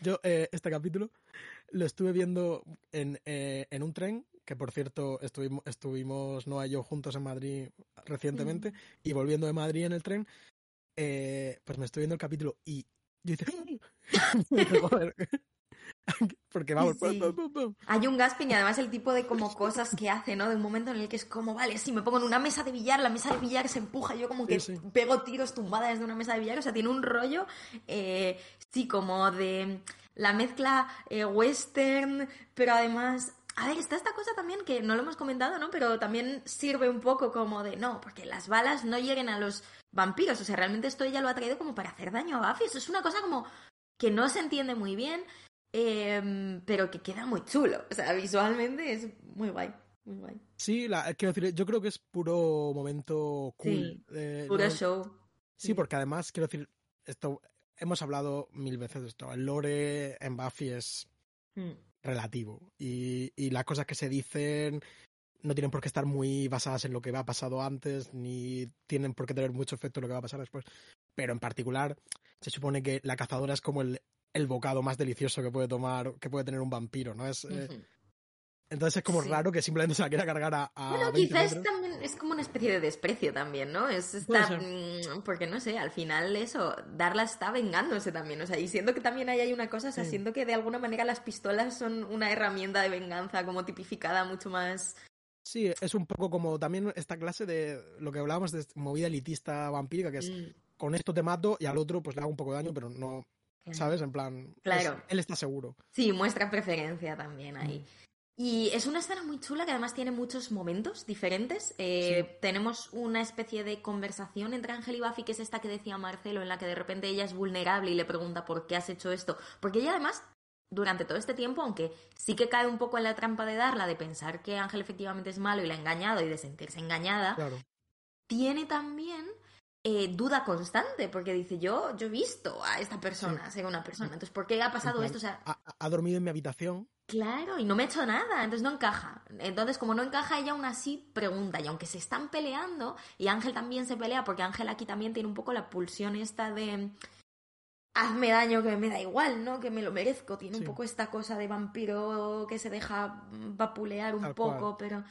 Yo, eh, este capítulo, lo estuve viendo en, eh, en un tren, que por cierto estuvimos, estuvimos Noah y yo juntos en Madrid recientemente, y volviendo de Madrid en el tren, eh, pues me estoy viendo el capítulo y yo hice... Porque vamos. Hay un gasping y además el tipo de como cosas que hace, ¿no? De un momento en el que es como, vale, si me pongo en una mesa de billar, la mesa de billar se empuja, yo como que pego tiros tumbadas desde una mesa de billar. O sea, tiene un rollo, eh, sí, como de la mezcla eh, western, pero además a ver, está esta cosa también que no lo hemos comentado, ¿no? Pero también sirve un poco como de no, porque las balas no lleguen a los vampiros. O sea, realmente esto ella lo ha traído como para hacer daño a Buffy. Eso es una cosa como que no se entiende muy bien. Em, pero que queda muy chulo. O sea, visualmente es muy guay. Muy guay. Sí, la, quiero decir, yo creo que es puro momento cool. Sí, puro show. Sí, porque además, quiero decir, esto hemos hablado mil veces de esto. El lore en Buffy es mm. Relativo. Y, y las cosas que se dicen no tienen por qué estar muy basadas en lo que ha pasado antes, ni tienen por qué tener mucho efecto en lo que va a pasar después. Pero en particular, se supone que la cazadora es como el, el bocado más delicioso que puede tomar, que puede tener un vampiro, ¿no? Es, eh, Entonces es como raro que simplemente se la quiera cargar a. a bueno, quizás también es como una especie de desprecio también, ¿no? Es mm, porque no sé, al final eso, Darla está vengándose también, o sea, y siendo que también ahí hay una cosa, o sea, siendo que de alguna manera las pistolas son una herramienta de venganza como tipificada mucho más. Sí, es un poco como también esta clase de lo que hablábamos de movida elitista vampírica, que es mm. con esto te mato y al otro pues le hago un poco de daño, pero no, ¿Sabes? En plan, claro. él está seguro. Sí, muestra preferencia también ahí. Mm. Y es una escena muy chula que además tiene muchos momentos diferentes. Eh, tenemos una especie de conversación entre Ángel y Buffy, que es esta que decía Marcelo, en la que de repente ella es vulnerable y le pregunta por qué has hecho esto. Porque ella además, durante todo este tiempo, aunque sí que cae un poco en la trampa de darla, de pensar que Ángel efectivamente es malo y la ha engañado y de sentirse engañada, tiene también eh, duda constante, porque dice, yo, yo he visto a esta persona ser una persona, entonces, ¿por qué ha pasado esto? O sea, ha, dormido en mi habitación. Claro, y no me ha hecho nada, entonces no encaja. Entonces, como no encaja, ella aún así pregunta, y aunque se están peleando, y Ángel también se pelea, porque Ángel aquí también tiene un poco la pulsión esta de hazme daño que me da igual, ¿no? Que me lo merezco. Tiene un poco esta cosa de vampiro que se deja vapulear un poco, pero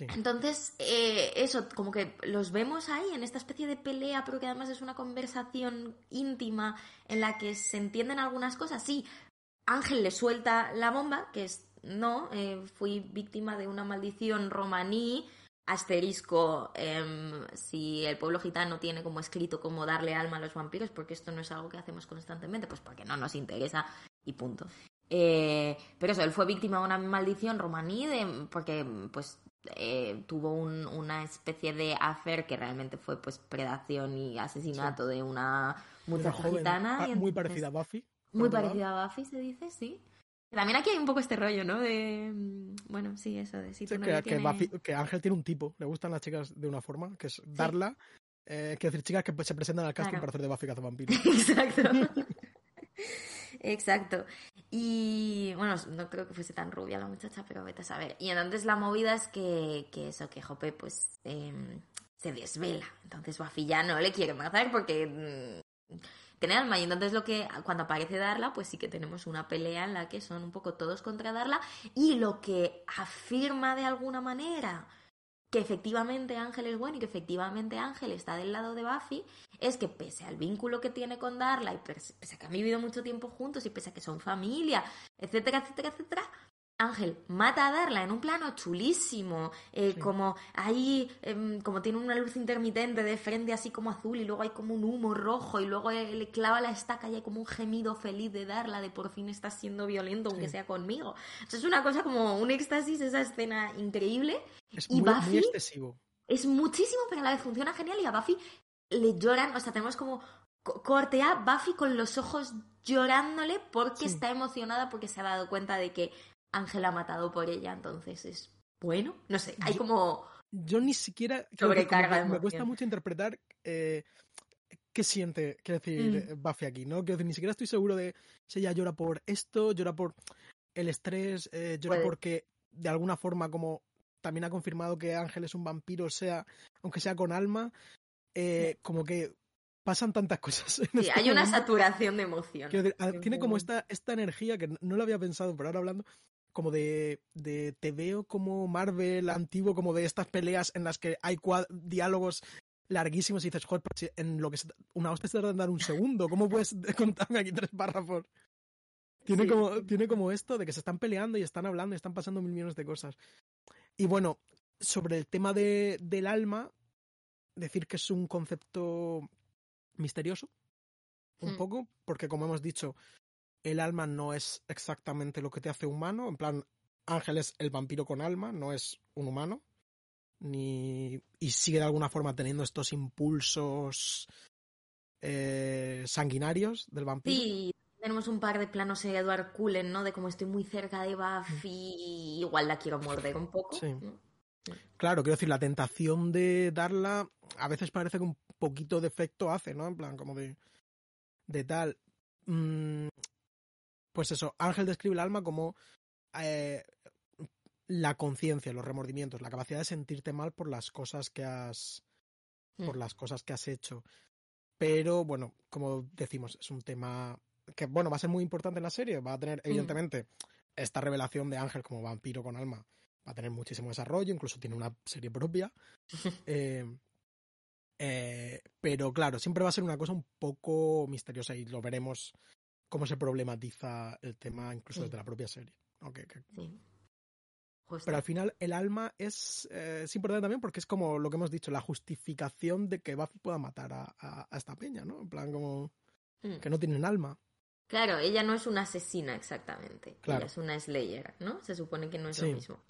entonces, eh, eso, como que los vemos ahí en esta especie de pelea, pero que además es una conversación íntima en la que se entienden algunas cosas. Sí, Ángel le suelta la bomba, que es, no, eh, fui víctima de una maldición romaní, asterisco, em, si el pueblo gitano tiene como escrito cómo darle alma a los vampiros, porque esto no es algo que hacemos constantemente, pues porque no nos interesa y punto. Eh, pero eso, él fue víctima de una maldición romaní de, porque pues eh, tuvo una especie de affair que realmente fue pues predación y asesinato de una muchacha gitana. Ah, muy parecida a Buffy. Muy parecida a Buffy, se dice, sí. También aquí hay un poco este rollo, ¿no? De. Mm, bueno, sí, eso de si que, Ángel tiene un tipo, le gustan las chicas de una forma, que es darla. Eh, decir, chicas que se presentan al casting para hacer de Buffy vampiro Exacto. Exacto. Y bueno, no creo que fuese tan rubia la muchacha, pero vete a saber. Y entonces la movida es que, que eso, que Jope pues em, se desvela. Entonces Buffy ya no le quiere matar porque mm, tiene alma. Y entonces lo que, cuando aparece Darla, pues sí que tenemos una pelea en la que son un poco todos contra Darla. Y lo que afirma de alguna manera que efectivamente Ángel es bueno y que efectivamente Ángel está del lado de Buffy, es que pese al vínculo que tiene con Darla y pese a que han vivido mucho tiempo juntos y pese a que son familia, etcétera, etcétera, etcétera, Ángel mata a Darla en un plano chulísimo, eh, como ahí, em, como tiene una luz intermitente de frente así como azul y luego hay como un humo rojo y luego le clava la estaca y hay como un gemido feliz de Darla de por fin estás siendo violento aunque sea conmigo. es una cosa como un éxtasis, esa escena increíble. Es muy, muy excesivo. Es muchísimo, pero a la vez funciona genial y a Buffy le lloran, o sea, tenemos como corte a Buffy con los ojos llorándole porque está emocionada porque se ha dado cuenta de que Ángel ha matado por ella, entonces es bueno, no sé, hay como... Yo ni siquiera... Sobrecarga me, me cuesta mucho interpretar eh, qué siente, quiero decir, mm. Buffy aquí, ¿no? Quiero decir, ni siquiera estoy seguro de si ella llora por esto, llora por el estrés, eh, llora porque de alguna forma como también ha confirmado que Ángel es un vampiro, sea, aunque sea con alma, eh, como que pasan tantas cosas. sí, este hay una saturación de emoción. tiene como esta, esta energía que no lo había pensado, pero ahora hablando, como de, de, te veo como Marvel antiguo, como de estas peleas en las que hay diálogos larguísimos y dices, joder, en lo que una hostia se tarda en dar un segundo, ¿cómo puedes contarme aquí tres párrafos? Tiene, como, tiene como esto de que se están peleando y están hablando y están pasando mil millones de cosas. Y bueno, sobre el tema de, del alma, decir que es un concepto misterioso, un hmm. poco, porque como hemos dicho, el alma no es exactamente lo que te hace humano, en plan, Ángel es el vampiro con alma, no es un humano, ni y sigue de alguna forma teniendo estos impulsos eh, sanguinarios del vampiro. Sí, tenemos un par de planos de Edward Cullen, ¿no? De cómo estoy muy cerca de Buffy, igual la quiero morder un poco. Sí. Claro, quiero decir, la tentación de darla a veces parece que un poquito de efecto hace, ¿no? En plan, como de, de tal. Mm, pues eso, Ángel describe el alma como eh, la conciencia, los remordimientos, la capacidad de sentirte mal por las cosas que has. por mm. las cosas que has hecho. Pero bueno, como decimos, es un tema que bueno, va a ser muy importante en la serie. Va a tener, mm. evidentemente, esta revelación de Ángel como vampiro con alma va a tener muchísimo desarrollo, incluso tiene una serie propia. Eh, eh, pero claro, siempre va a ser una cosa un poco misteriosa y lo veremos cómo se problematiza el tema incluso desde la propia serie. Pero al final el alma es, eh, es, importante también porque es como lo que hemos dicho, la justificación de que Buffy pueda matar a, esta peña, ¿no? En plan como mm. que no tienen alma. Claro, ella no es una asesina exactamente. Ella es una Slayer, ¿no? Se supone que no es lo mismo.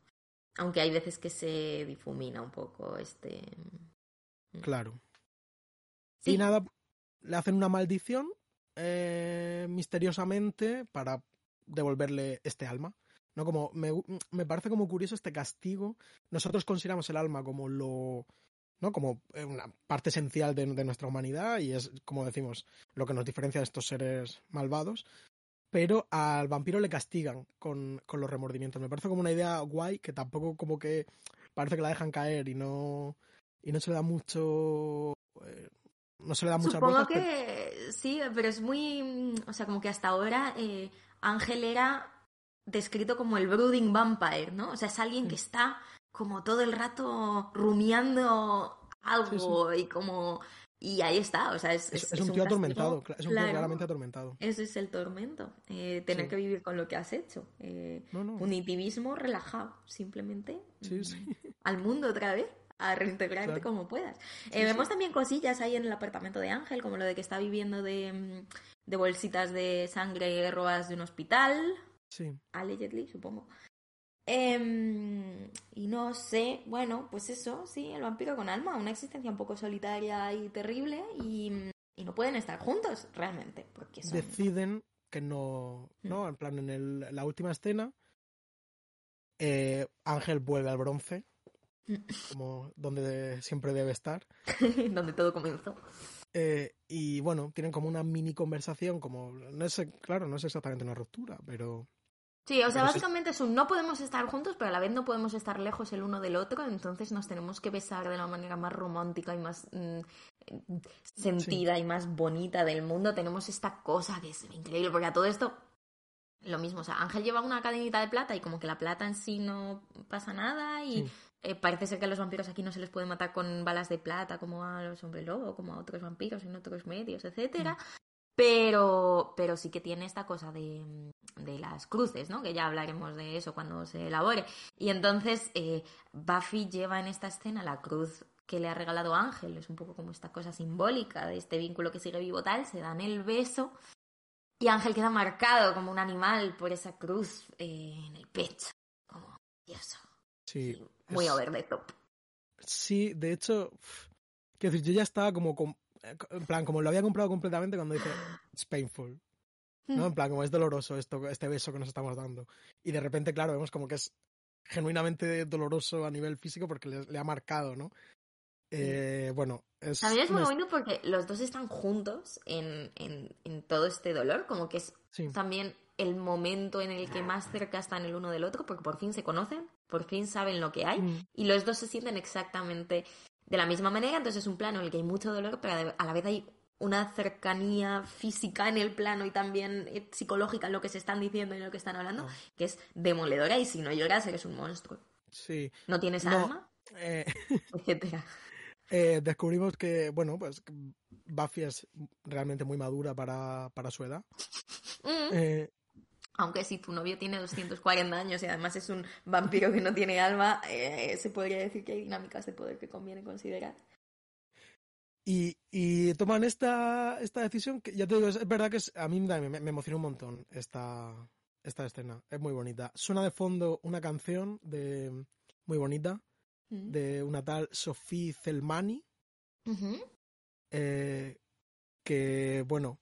Aunque hay veces que se difumina un poco este. Mm. Claro. Y nada, le hacen una maldición eh, misteriosamente para devolverle este alma. ¿no? Como me, me, parece como curioso este castigo. Nosotros consideramos el alma como lo. ¿no? como una parte esencial de, de, nuestra humanidad y es, como decimos, lo que nos diferencia de estos seres malvados pero al vampiro le castigan con, con, los remordimientos. Me parece como una idea guay que tampoco como que parece que la dejan caer y no, y no se le da mucho... Eh, no se le da mucha Supongo que sí, pero es muy... O sea, como que hasta ahora eh, Ángel era descrito como el brooding vampire, ¿no? O sea, es alguien que está como todo el rato rumiando algo y como y ahí está, o sea, es, es, un, tío atormentado, es un tío claramente atormentado. Ese es el tormento, eh, tener que vivir con lo que has hecho. Eh, Punitivismo relajado, simplemente mm, al mundo otra vez, a reintegrarte como puedas. Eh, vemos también cosillas ahí en el apartamento de Ángel, como lo de que está viviendo de, mm, de bolsitas de sangre robas de un hospital. Sí. Allegedly, supongo. Em, y no sé, bueno, pues eso, sí, el vampiro con alma, una existencia un poco solitaria y terrible y, no pueden estar juntos realmente. Porque Deciden que no, mm. ¿no? En plan, en la última escena, eh, Ángel vuelve al bronce. como donde siempre debe estar. donde todo comenzó. Eh, y bueno, tienen como una mini conversación, como, no es, claro, no es exactamente una ruptura, pero Sí, o sea, básicamente es un no podemos estar juntos, pero a la vez no podemos estar lejos el uno del otro, entonces nos tenemos que besar de la manera más romántica y más mm, sentida y más bonita del mundo. Tenemos esta cosa que es increíble, porque a todo esto, lo mismo, o sea, Ángel lleva una cadenita de plata y como que la plata en sí no pasa nada y eh, parece ser que a los vampiros aquí no se les puede matar con balas de plata como a los hombres lobo, como a otros vampiros en otros medios, etcétera. Mm. Pero, pero sí que tiene esta cosa de, de, las cruces, ¿no? Que ya hablaremos de eso cuando se elabore. Y entonces eh, Buffy lleva en esta escena la cruz que le ha regalado Ángel. Es un poco como esta cosa simbólica de este vínculo que sigue vivo tal. Se dan el beso y Ángel queda marcado como un animal por esa cruz eh, en el pecho. Como, Dios. Sí. Muy over the top. Sí, de hecho, quiero decir, yo ya estaba como en plan, como lo había comprado completamente cuando dice, it's painful. ¿no? Mm. En plan, como es doloroso esto, este beso que nos estamos dando. Y de repente, claro, vemos como que es genuinamente doloroso a nivel físico porque le, ha marcado, ¿no? Eh, bueno, es... También es muy bonito porque los dos están juntos en, en, en todo este dolor, como que es también el momento en el que más cerca están el uno del otro, porque por fin se conocen, por fin saben lo que hay, mm. y los dos se sienten exactamente de la misma manera, entonces es un plano en el que hay mucho dolor, pero a la vez hay una cercanía física en el plano y también eh, psicológica en lo que se están diciendo y en lo que están hablando, ah. que es demoledora y si no lloras eres un monstruo. Sí. ¿No tienes alma? Eh... Etcétera. Eh, descubrimos que, bueno, pues Buffy es realmente muy madura para, su edad. Mm. Eh, Aunque si tu novio tiene 240 años y además es un vampiro que no tiene alma, eh, se podría decir que hay dinámicas de poder que conviene considerar. Y, toman esta, esta decisión, que ya te digo, es, verdad que a mí me, me, emociona un montón esta, esta escena, es muy bonita. Suena de fondo una canción de muy bonita mm. de una tal Sophie Zelmani, eh, que, bueno,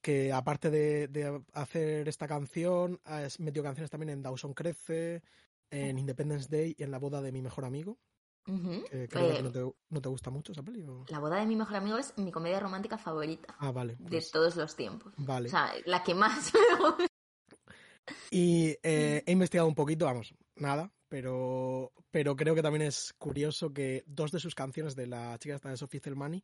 que aparte de, hacer esta canción, ha metido canciones también en Dawson Crece, en Independence Day y en La boda de mi mejor amigo. creo que eh, no te, gusta mucho esa peli. La boda de mi mejor amigo es mi comedia romántica favorita. Ah, vale. De pues todos los tiempos. Vale. O sea, la que más Y eh, he investigado un poquito, vamos, nada, pero, pero creo que también es curioso que dos de sus canciones de la chica esta de Sophie Zelmani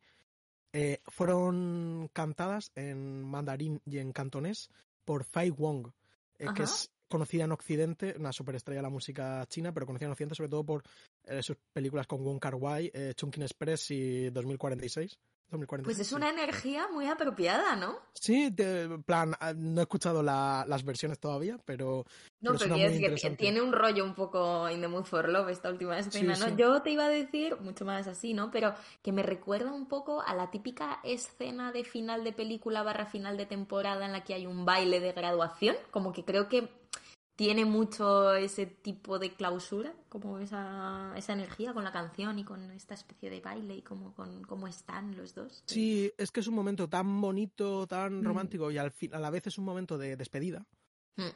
eh, fueron cantadas en mandarín y en cantonés por Fei Wong, eh, que es conocida en Occidente, una superestrella de la música china, pero conocida en Occidente sobre todo por sus películas con Wong Kar Wai, Chungking Express y 2046. Pues es una energía muy apropiada, ¿no? Sí, de, plan, ah, no he escuchado las versiones todavía, pero. No, pero, que tiene un rollo un poco in the mood for love esta última escena, ¿no? Yo te iba a decir, mucho más así, ¿no? Pero que me recuerda un poco a la típica escena de final de película barra final de temporada en la que hay un baile de graduación. Como que creo que tiene mucho ese tipo de clausura, como esa, esa energía con la canción y con esta especie de baile y como con cómo están los dos. Sí, es que es un momento tan bonito, tan mm. romántico y al fin, a la vez es un momento de despedida. Mm.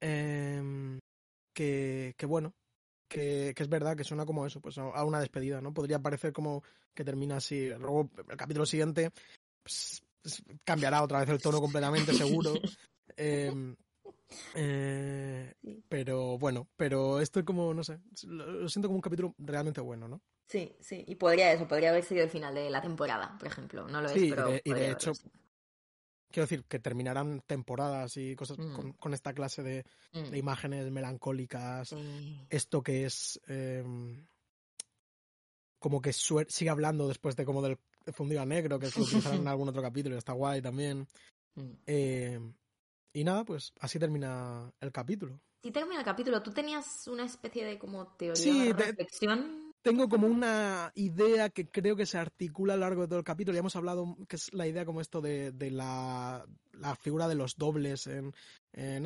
Em, que, que, bueno, que, que, es verdad que suena como eso, pues a una despedida, ¿no? Podría parecer como que termina así. Luego el capítulo siguiente pues, pues cambiará otra vez el tono completamente seguro. eh, eh, pero bueno, pero esto es como, no sé, lo, siento como un capítulo realmente bueno, ¿no? Sí, sí, y podría eso, podría haber sido el final de la temporada, por ejemplo, no lo es, pero... y de hecho, quiero decir, que terminarán temporadas y cosas mm. con, esta clase de, mm. imágenes melancólicas, esto que es... Em, como que sigue hablando después de como del fundido a negro, que es lo utilizarán en algún otro capítulo y está guay también. Mm. Eh, y nada, pues así termina el capítulo. Sí termina el capítulo. ¿Tú tenías una especie de como teoría de reflexión? Tengo como una idea que creo que se articula a lo largo de todo el capítulo. Ya hemos hablado, que es la idea como esto de, la, figura de los dobles en,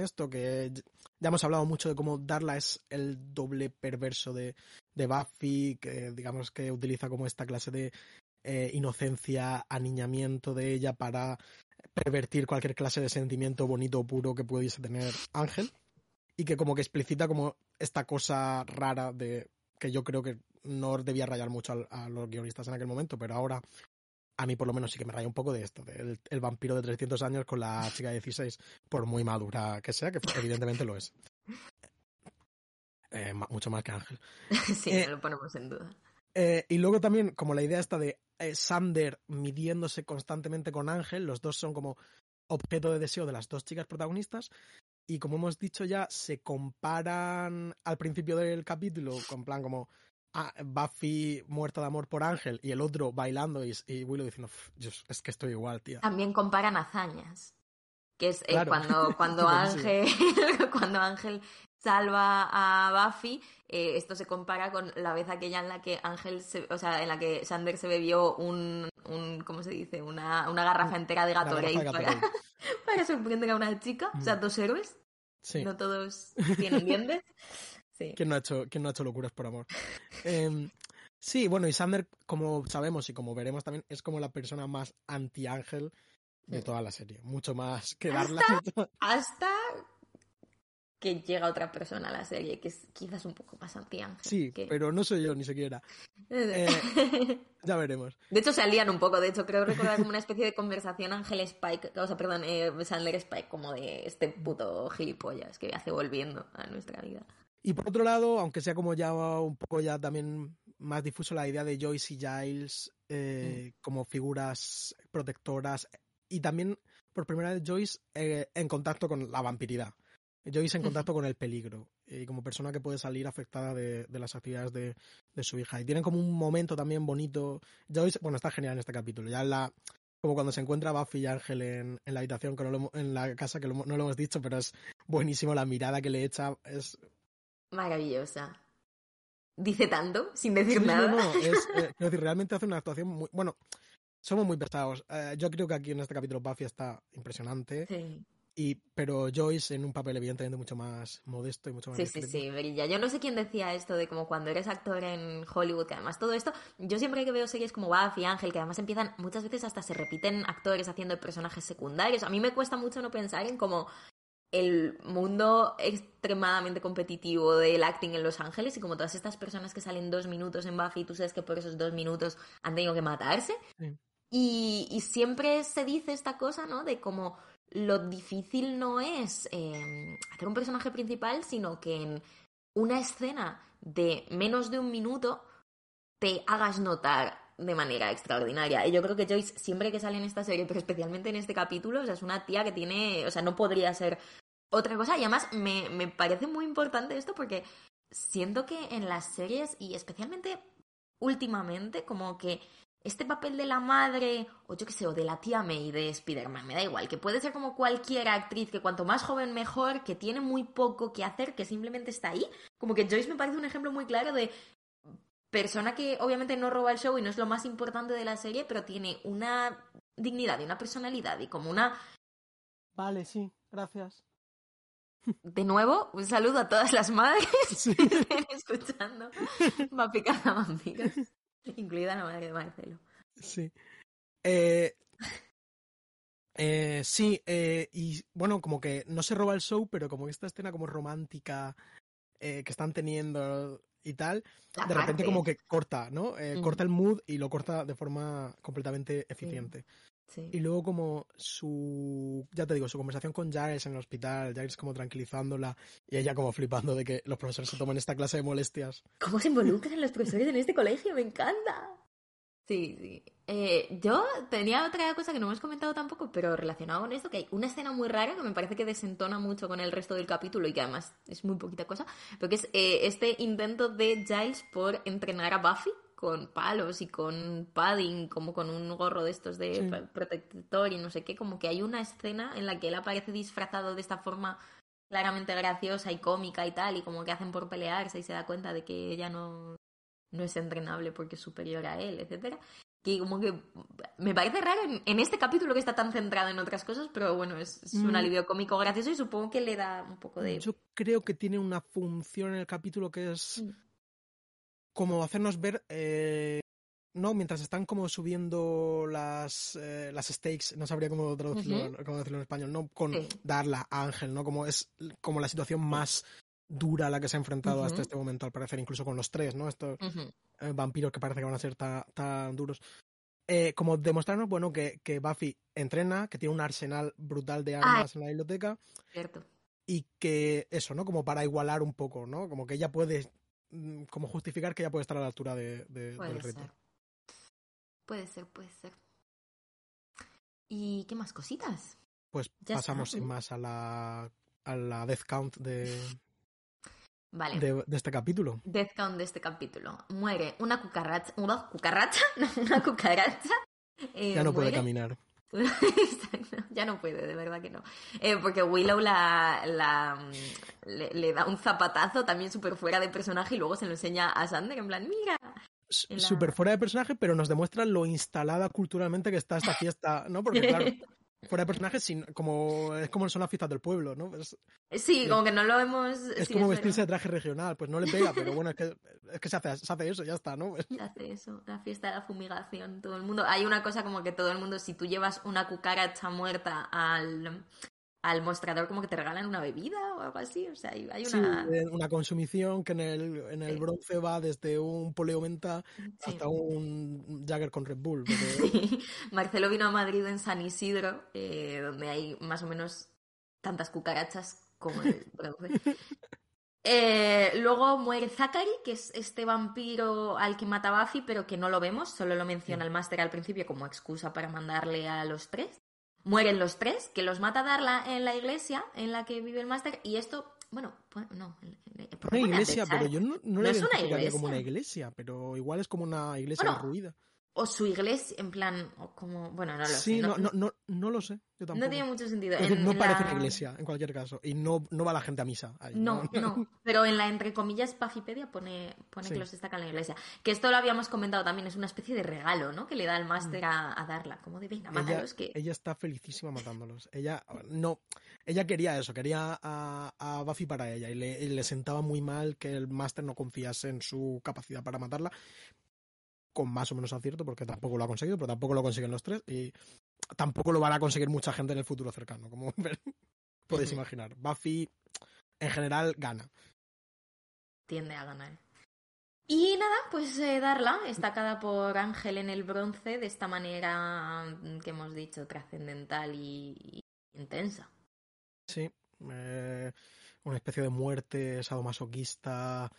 esto, que ya hemos hablado mucho de cómo Darla es el doble perverso de, de Buffy, que digamos que utiliza como esta clase de eh, inocencia, aniñamiento de ella para pervertir cualquier clase de sentimiento bonito o puro que pudiese tener Ángel y que como que explicita como esta cosa rara de que yo creo que no debía rayar mucho a, los guionistas en aquel momento, pero ahora a mí por lo menos sí que me raya un poco de esto, del el vampiro de 300 años con la chica de 16, por muy madura que sea, que evidentemente lo es. Eh, mucho más que Ángel. Sí, eh, lo ponemos en duda. Eh, y luego también, como la idea está de eh, Sander midiéndose constantemente con Ángel, los dos son como objeto de deseo de las dos chicas protagonistas. Y como hemos dicho ya, se comparan al principio del capítulo con plan como ah, Buffy muerta de amor por Ángel y el otro bailando y, Willow diciendo, es que estoy igual, tía. También comparan hazañas. Que es eh, cuando, cuando, Ángel, cuando Ángel salva a Buffy, eh, esto se compara con la vez aquella en la que Ángel, o sea, en la que Sander se bebió un, un ¿cómo se dice? Una, una garrafa entera de Gatorade, para, para sorprender a una chica, o sea, mm. dos héroes. Sí. No todos tienen dientes. Sí. ¿Quién no ha hecho, quién no ha hecho locuras por amor? Em, sí, bueno, y Sander, como sabemos y como veremos también, es como la persona más anti-ángel de toda la serie. Mucho más que darla. hasta que llega otra persona a la serie, que es quizás un poco más anti Sí, pero no soy yo ni siquiera. Eh, ya veremos. De hecho, se alían un poco. De hecho, creo recordar como una especie de conversación Ángel Spike, o sea, perdón, eh, Sandler Spike, como de este puto gilipollas que hace volviendo a nuestra vida. Y por otro lado, aunque sea como ya un poco ya también más difuso la idea de Joyce y Giles eh, mm. como figuras protectoras y también por primera vez Joyce eh, en contacto con la vampiridad. Joyce en contacto con el peligro y como persona que puede salir afectada de, las actividades de, su hija. Y tienen como un momento también bonito. Joyce, bueno, está genial en este capítulo. Ya en la, como cuando se encuentra Buffy y Ángel en, la habitación, que en la casa, que no lo hemos dicho, pero es buenísimo la mirada que le echa. Es maravillosa. Dice tanto, sin decir nada. No, no, es, eh, decir, realmente hace una actuación muy. Bueno, somos muy pesados. Eh, yo creo que aquí en este capítulo Buffy está impresionante. Sí. Y, pero Joyce en un papel evidentemente mucho más modesto y mucho más... Sí, sí, sí, brilla. Yo no sé quién decía esto de como cuando eres actor en Hollywood, que además todo esto, yo siempre que veo series como Buffy, Ángel, que además empiezan, muchas veces hasta se repiten actores haciendo personajes secundarios, a mí me cuesta mucho no pensar en como el mundo extremadamente competitivo del acting en Los Ángeles y como todas estas personas que salen dos minutos en Buffy, tú sabes que por esos dos minutos han tenido que matarse. Y, y siempre se dice esta cosa, ¿no? De como lo difícil no es em, hacer un personaje principal, sino que en una escena de menos de un minuto te hagas notar de manera extraordinaria. Y yo creo que Joyce, siempre que sale en esta serie, pero especialmente en este capítulo, o sea, es una tía que tiene, o sea, no podría ser otra cosa. Y además me, me parece muy importante esto porque siento que en las series, y especialmente últimamente, como que este papel de la madre, o yo qué sé, o de la tía May de Spider-Man, me da igual, que puede ser como cualquier actriz, que cuanto más joven mejor, que tiene muy poco que hacer, que simplemente está ahí. Como que Joyce me parece un ejemplo muy claro de persona que obviamente no roba el show y no es lo más importante de la serie, pero tiene una dignidad y una personalidad y como una... Vale, sí, gracias. De nuevo, un saludo a todas las madres que estén escuchando Vampicada Vampiros. Incluida la madre de Marcelo. Sí. Eh, eh, sí, eh, y bueno, como que no se roba el show, pero como esta escena como romántica que están teniendo y tal, de repente como que corta, ¿no? Corta el mood y lo corta de forma completamente eficiente. Y luego como su, ya te digo, su conversación con Giles en el hospital, Giles como tranquilizándola y ella como flipando de que los profesores se toman esta clase de molestias. ¿Cómo se involucran los profesores en este colegio? Me encanta. Sí, sí. Eh, yo tenía otra cosa que no hemos comentado tampoco, pero relacionado con esto, que hay una escena muy rara que me parece que desentona mucho con el resto del capítulo y que además es muy poquita cosa, pero que es eh, este intento de Giles por entrenar a Buffy con palos y con padding, como con un gorro de estos de protector y no sé qué, como que hay una escena en la que él aparece disfrazado de esta forma claramente graciosa y cómica y tal, y como que hacen por pelearse y se da cuenta de que ella no, no es entrenable porque es superior a él, etcétera. Que como que me parece raro en, este capítulo que está tan centrado en otras cosas, pero bueno, es, un mm. alivio cómico gracioso y supongo que le da un poco de... Yo creo que tiene una función en el capítulo que es... Mm como hacernos ver, eh, ¿no? Mientras están como subiendo las, eh, las stakes, no sabría cómo traducirlo, cómo decirlo en español, ¿no? Con Darla a Ángel, ¿no? Como es como la situación más dura a la que se ha enfrentado hasta este momento, al parecer, incluso con los tres, ¿no? Estos eh, vampiros que parece que van a ser tan duros. como demostrarnos, bueno, que, que, Buffy entrena, que tiene un arsenal brutal de armas en la biblioteca. Cierto. Y que eso, ¿no? Como para igualar un poco, ¿no? Como que ella puede como justificar que ya puede estar a la altura de, del reto. Puede ser, puede ser. ¿Y qué más cositas? Pues pasamos sin más a la, a la death count de, Vale. De, este capítulo. Death count de este capítulo. Muere una cucaracha. ¿Una cucaracha? una cucaracha. ya no eh, puede caminar. ya no puede, de verdad que no. Eh, porque Willow la, la mm, le, da un zapatazo también súper fuera de personaje y luego se lo enseña a Sander en plan, mira. Súper fuera de personaje, pero nos demuestra lo instalada culturalmente que está esta fiesta, ¿no? Porque claro, fuera de personaje sin, como, es como son las fiestas del pueblo, ¿no? sí, como que no lo hemos... Es como vestirse de traje regional, pues no le pega, pero bueno, es que, es que se, hace, se hace eso, ya está, ¿no? Se hace eso, la fiesta de la fumigación, todo el mundo... Hay una cosa como que todo el mundo, si tú llevas una cucaracha muerta al, al mostrador como que te regalan una bebida o algo así. O sea, hay una... Sí, una consumición que en el, en el bronce va desde un poleomenta hasta un Jagger con Red Bull. Marcelo vino a Madrid en San Isidro, eh, donde hay más o menos tantas cucarachas como el bronce. Eh, luego muere Zachary, que es este vampiro al que mata Buffy, pero que no lo vemos, solo lo menciona el máster al principio como excusa para mandarle a los tres. Mueren los tres, que los mata Darla en la iglesia en la que vive el máster, y esto, bueno, pues, no. Una iglesia, pero yo no, no, es una iglesia. como una iglesia, pero igual es como una iglesia derruida o su iglesia, en plan, o como, bueno, no lo sé. Sí, no, no, no, no, lo sé, yo tampoco. No tiene mucho sentido. no parece una iglesia, en cualquier caso, y no, no va la gente a misa. no, no, pero en la, entre comillas, Pafipedia pone, pone que los destaca en la iglesia. Que esto lo habíamos comentado también, es una especie de regalo, ¿no? Que le da el máster a, a, Darla, como de, venga, mátalos. Ella, que... ella está felicísima matándolos. Ella, no, ella quería eso, quería a, a Buffy para ella, y le, y le sentaba muy mal que el máster no confiase en su capacidad para matarla, con más o menos acierto, porque tampoco lo ha conseguido, pero tampoco lo consiguen los tres, y tampoco lo van a conseguir mucha gente en el futuro cercano, como podéis imaginar. Buffy, en general, gana. Tiende a ganar. Y nada, pues eh, Darla, estacada por Ángel en el bronce, de esta manera mm, que hemos dicho, trascendental y, intensa. Sí, eh, una especie de muerte sadomasoquista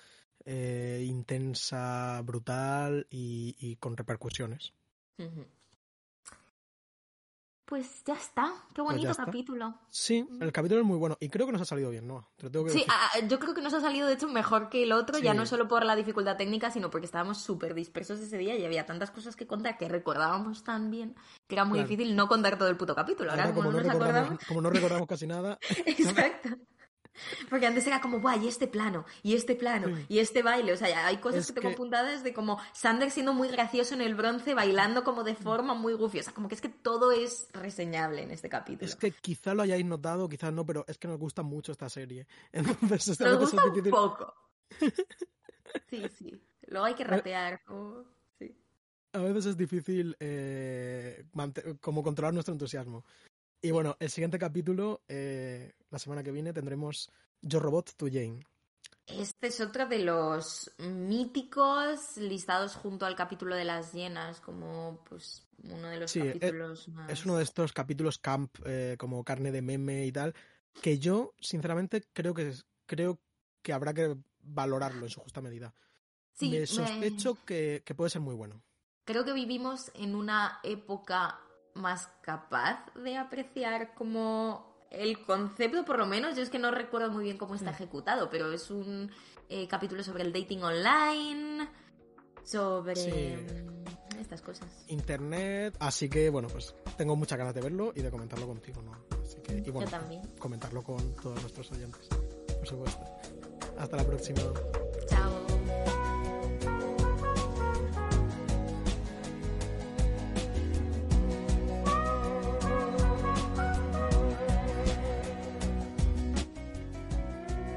eh, intensa, brutal y, con repercusiones. Pues ya está, qué pues bonito capítulo. Sí, el capítulo es muy bueno y creo que nos ha salido bien, ¿no? sí, ah, yo creo que nos ha salido de hecho mejor que el otro, ya no solo por la dificultad técnica, sino porque estábamos súper dispersos ese día y había tantas cosas que contar que recordábamos tan bien que era muy difícil no contar todo el puto capítulo. Ahora, como, no, recordamos, como no recordamos casi nada. Exacto. Porque antes era como, guay, este plano, y este plano, y este baile. O sea, hay cosas que tengo apuntadas de como Sander siendo muy gracioso en el bronce, bailando como de forma muy gufiosa. Como que es que todo es reseñable en este capítulo. Es que quizá lo hayáis notado, quizás no, pero es que nos gusta mucho esta serie. Entonces, nos gusta un poco. Sí, sí. Luego hay que rapear. Sí. A veces es difícil eh, como controlar nuestro entusiasmo. Y bueno, el siguiente capítulo, eh, la semana que viene, tendremos Yo Robot to Jane. Este es otro de los míticos listados junto al capítulo de las llenas, como pues uno de los capítulos es, más. Es uno de estos capítulos camp, eh, como carne de meme y tal, que yo, sinceramente, creo que creo que habrá que valorarlo en su justa medida. Sí, me sospecho que, que puede ser muy bueno. Creo que vivimos en una época más capaz de apreciar como el concepto, por lo menos, yo es que no recuerdo muy bien cómo está mm. ejecutado, pero es un eh, capítulo sobre el dating online, sobre mm, estas cosas. Internet, así que bueno, pues tengo muchas ganas de verlo y de comentarlo contigo, ¿no? Así que, y bueno, yo también. comentarlo con todos nuestros oyentes, por supuesto. Hasta la próxima. Chao.